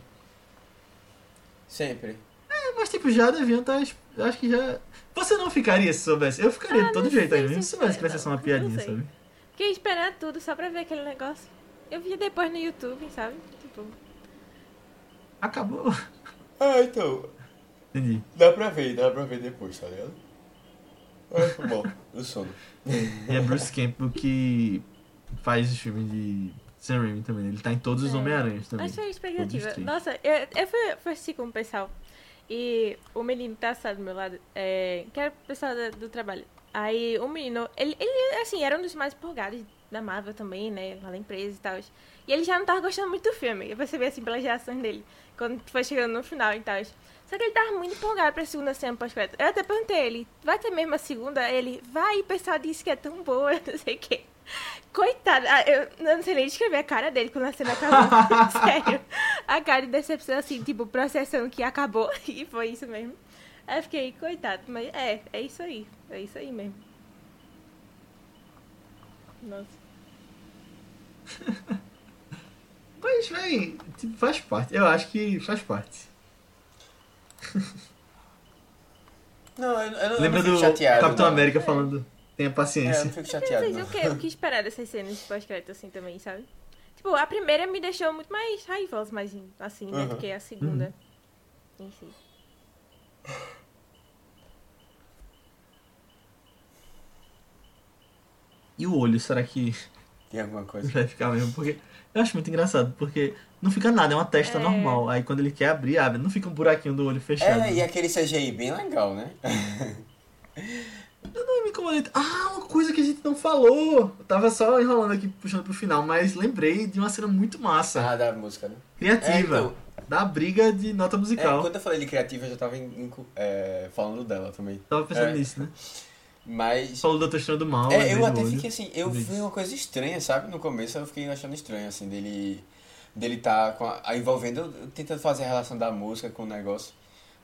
Sempre. É, mas tipo, já deviam estar. Eu acho que já. Você não ficaria se soubesse? Eu ficaria Ah, de todo jeito aí, mesmo se se soubesse que vai ser só uma piadinha, sabe? Fiquei esperando tudo só pra ver aquele negócio. Eu vi depois no YouTube, sabe? Tipo, Acabou. Ah, então. Entendi. Dá pra ver, dá pra ver depois, tá ligado? Ah, foi bom. O sono. E é Bruce Campbell que faz os filmes de Sam Raimi também. Ele tá em todos os É. Homem-Aranhas também. Que foi Todos expectativa. Nossa, eu, eu fui, fui assistir com o pessoal. E o menino tá assado do meu lado, é, que era o pessoal da- do trabalho. Aí o menino, ele, ele, assim, era um dos mais empolgados da Marvel também, né? Lá na empresa e tal. E ele já não tava gostando muito do filme. Eu percebi, assim, pelas reações dele, quando foi chegando no final e tal. Só que ele tava muito empolgado pra segunda cena pós-crédito. Eu até perguntei ele, vai ter mesmo a segunda? Ele, vai, o pessoal disse que é tão boa, não sei o quê. Coitado, ah, eu não sei nem descrever a cara dele quando a cena acabou. Sério. A cara de decepção, assim, tipo, processando que acabou. E foi isso mesmo. Aí eu fiquei, coitado, mas é, é isso aí. É isso aí mesmo. Nossa. Mas, véi, tipo, faz parte. Eu acho que faz parte. Não, eu, eu, eu Lembra não fico do chateado. Capitão não. América falando, tenha É, eu paciência. não fico Eu chateado. Não. o que, o que esperar dessas cenas de pós-crédito, assim, também, sabe? Tipo, a primeira me deixou muito mais raivosa, mais assim, né, do Uhum. que a segunda. Em si. E o olho, será que Tem alguma coisa? vai ficar mesmo? Porque eu acho muito engraçado, porque não fica nada, é uma testa É. normal. Aí quando ele quer abrir, abre. Não fica um buraquinho do olho fechado. É, e aquele CGI bem legal, né? Eu não me incomodei. Ah, uma coisa que a gente não falou. Eu tava só enrolando aqui, puxando pro final, mas lembrei de uma cena muito massa. Ah, da música, né? criativa. É, então, Da briga de nota é, musical. quando eu falei de criativa, eu já tava em- em- é, falando dela também. Tava pensando É. nisso, né? Mas. Falou do Doutor Estranho do Mal. É, lembrei eu até olho. fiquei assim, eu vi uma coisa estranha, sabe? No começo eu fiquei achando estranho, assim, dele. dele tá a, envolvendo, tentando fazer a relação da música com o negócio,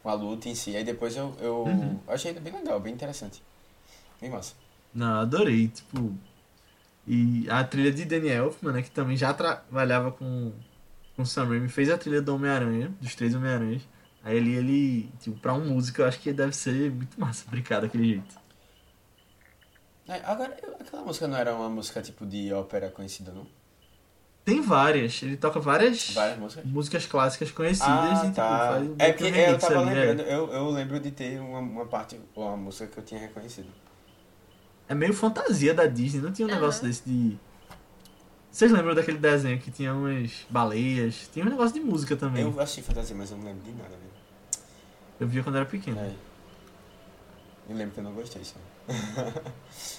com a luta em si. Aí depois eu, eu Uhum. achei bem legal, bem interessante. Bem massa. Não, adorei, tipo. E a trilha de Danny Elfman, né, que também já trabalhava com, com Sam Raimi, fez a trilha do Homem-Aranha, dos três Homem-Aranhas. Aí ele, ele, tipo, pra um músico, eu acho que deve ser muito massa brincar daquele jeito. É, agora, eu- aquela música não era uma música tipo de ópera conhecida, não? Tem várias, ele toca várias, Várias músicas. músicas clássicas conhecidas Ah, e tipo, tá. faz um É que porque eu remix tava ali, é. lembrando, eu, eu lembro de ter uma, uma parte, uma música que eu tinha reconhecido. É meio fantasia da Disney, não tinha um Aham. negócio desse de. Vocês lembram daquele desenho que tinha umas baleias? Tinha um negócio de música também. Eu, Eu assisti fantasia, mas eu não lembro de nada, velho. via quando era pequeno. É. Eu lembro que eu não gostei, sabe?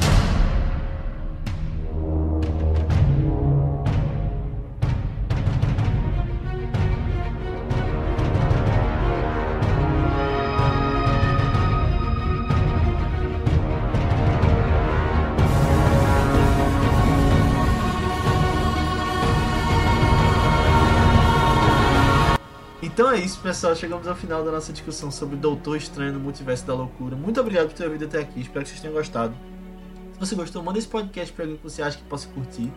Então é isso, pessoal. Chegamos ao final da nossa discussão sobre Doutor Estranho no Multiverso da Loucura. Muito obrigado por ter ouvido até aqui. Espero que vocês tenham gostado. Se você gostou, manda esse podcast para alguém que você acha que possa curtir.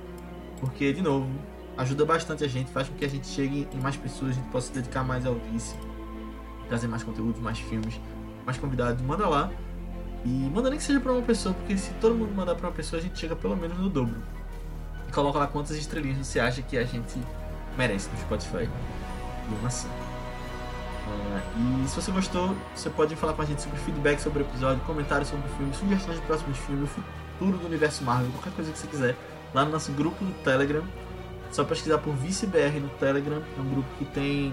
Porque, de novo, ajuda bastante a gente, faz com que a gente chegue em mais pessoas, a gente possa se dedicar mais ao vice, trazer mais conteúdos, mais filmes, mais convidados. Manda lá. E manda nem que seja para uma pessoa, porque se todo mundo mandar para uma pessoa, a gente chega pelo menos no dobro. E coloca lá quantas estrelinhas você acha que a gente merece no Spotify. E uma é, e se você gostou, você pode falar com a gente sobre feedback sobre o episódio, comentários sobre o filme, sugestões de próximos filmes, futuro do universo Marvel, qualquer coisa que você quiser, lá no nosso grupo do Telegram. Só pesquisar por ViceBR no Telegram, é um grupo que tem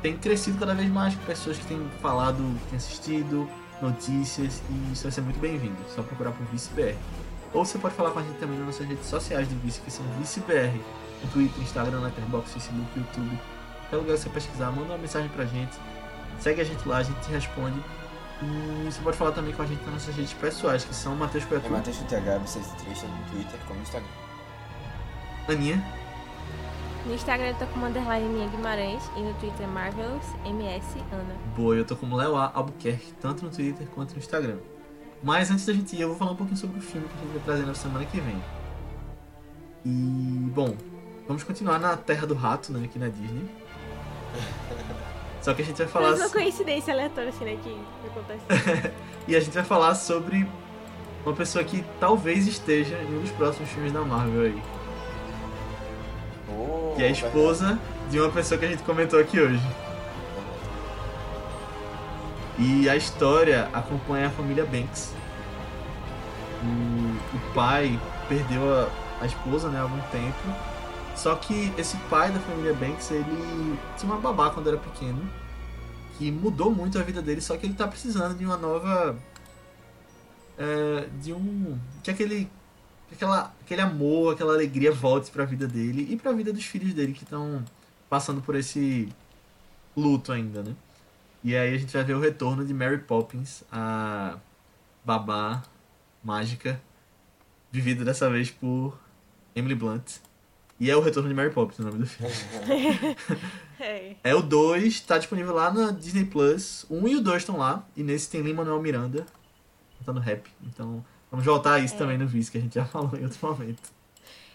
tem crescido cada vez mais com pessoas que têm falado, que têm assistido, notícias, e isso vai ser muito bem-vindo. Só procurar por ViceBR. Ou você pode falar com a gente também nas nossas redes sociais do Vice, que são ViceBR, no Twitter, Instagram, Letterboxd, Facebook, YouTube Qualquer lugar que você pesquisar, manda uma mensagem pra gente. Segue a gente lá, a gente te responde. E você pode falar também com a gente nas nossas redes pessoais, que são Matheus É Coiatu, Matheus TH63, tanto no Twitter como no Instagram. Aninha, No Instagram eu tô como underline Aninha Guimarães e no Twitter Marvelous MS Ana. Boa, eu tô como Léo A. Albuquerque, tanto no Twitter quanto no Instagram. Mas antes da gente ir, eu vou falar um pouquinho sobre o filme que a gente vai trazer na semana que vem. E, bom, vamos continuar na Terra do Rato, né, aqui na Disney. Só que a gente vai falar. Mais uma coincidência aleatória assim, né, que acontece. E a gente vai falar sobre uma pessoa que talvez esteja em um dos próximos filmes da Marvel aí. Oh, Que é a esposa de uma pessoa que a gente comentou aqui hoje. E a história acompanha a família Banks. O, o pai perdeu a, a esposa né, há algum tempo. Só que esse pai da família Banks, ele tinha uma babá quando era pequeno. Que mudou muito a vida dele, só que ele tá precisando de uma nova. é, de um. Que aquele. que Aquela, aquele amor, aquela alegria volte pra vida dele e pra vida dos filhos dele que estão passando por esse luto ainda, né? E aí a gente vai ver o retorno de Mary Poppins, a babá mágica, vivida dessa vez por Emily Blunt. E é o retorno de Mary Poppins, o nome do filme. É. É o 2, tá disponível lá na Disney Plus. O 1 e o 2 estão lá. E nesse tem Lin-Manuel Miranda cantando rap. Então vamos voltar a isso É. também no vídeo que a gente já falou em outro momento.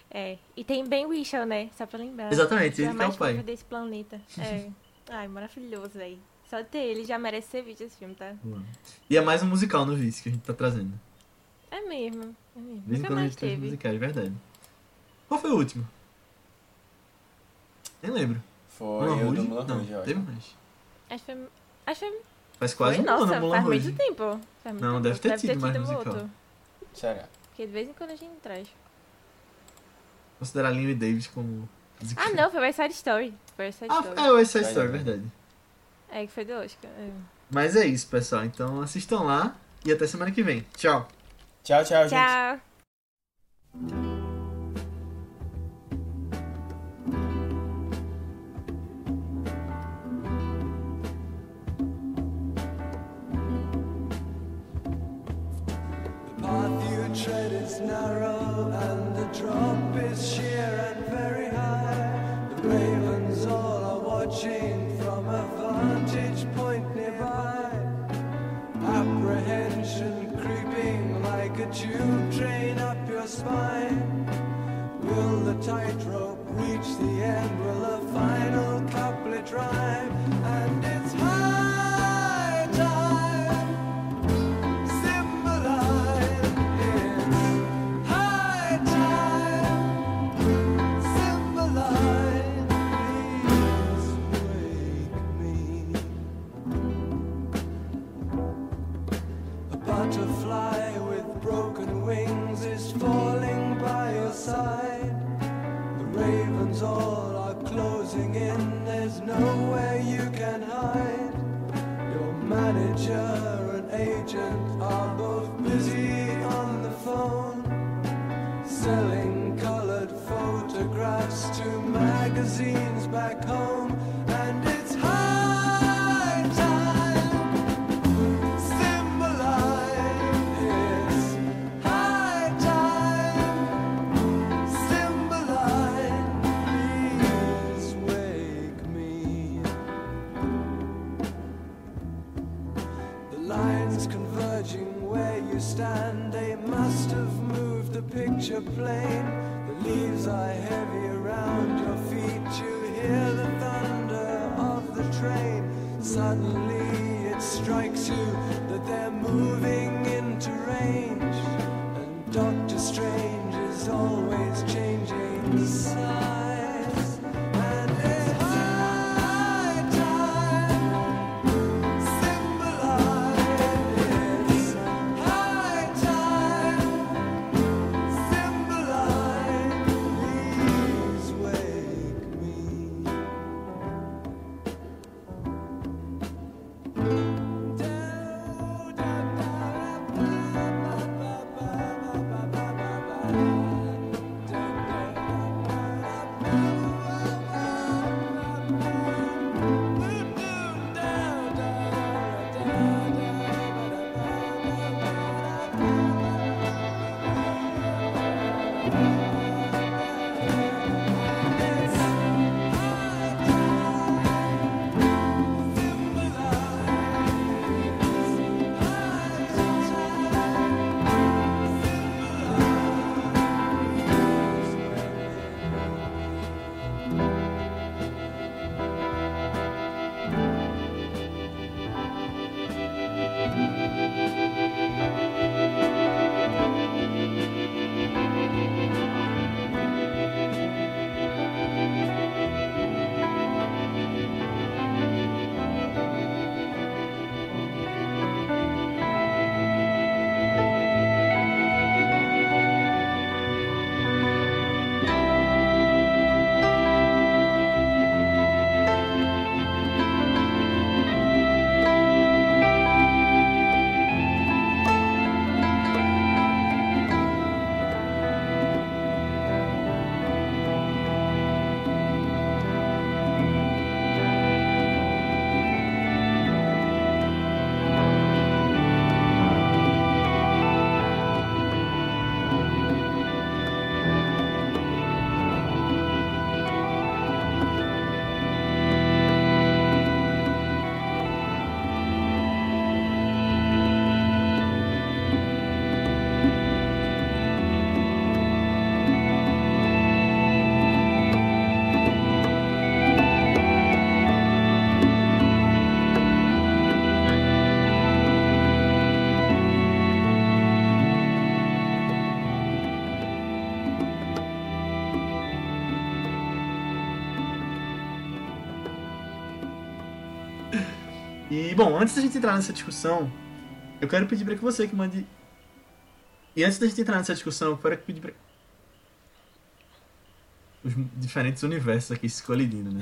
É. E tem Ben Whishaw, né? Só pra lembrar. Exatamente, ele que é o pai. desse planeta. É. Ai, maravilhoso, velho. Só ter ele já merece ser visto esse filme, tá? E é mais um musical no vídeo que a gente tá trazendo. É mesmo. É mesmo. Nunca quando a mais teve. musicais, verdade. Qual foi o último? Nem lembro. Foi Moulin o Rouge? do Mulan Não, Rouge, teve mais. Acho que foi. Acho que foi. Faz quase foi? um Nossa, ano, faz Rouge. muito tempo. Faz muito Não, tempo. deve ter tido mais musical. outro. Será? Porque de vez em quando a gente traz. Considerar Lin e Davis como musical. Ah, não, foi West Side Story. Foi West Side Ah, Story. é o West Side Story, verdade. É, que foi do Oscar. É. Mas é isso, pessoal. Então assistam lá e até semana que vem. Tchau. Tchau, tchau, gente. Tchau. Is narrow and the drop is sheer bom, antes da gente entrar nessa discussão, eu quero pedir pra que você que mande. E antes da gente entrar nessa discussão, eu quero pedir pra. Os diferentes universos aqui se colidindo, né?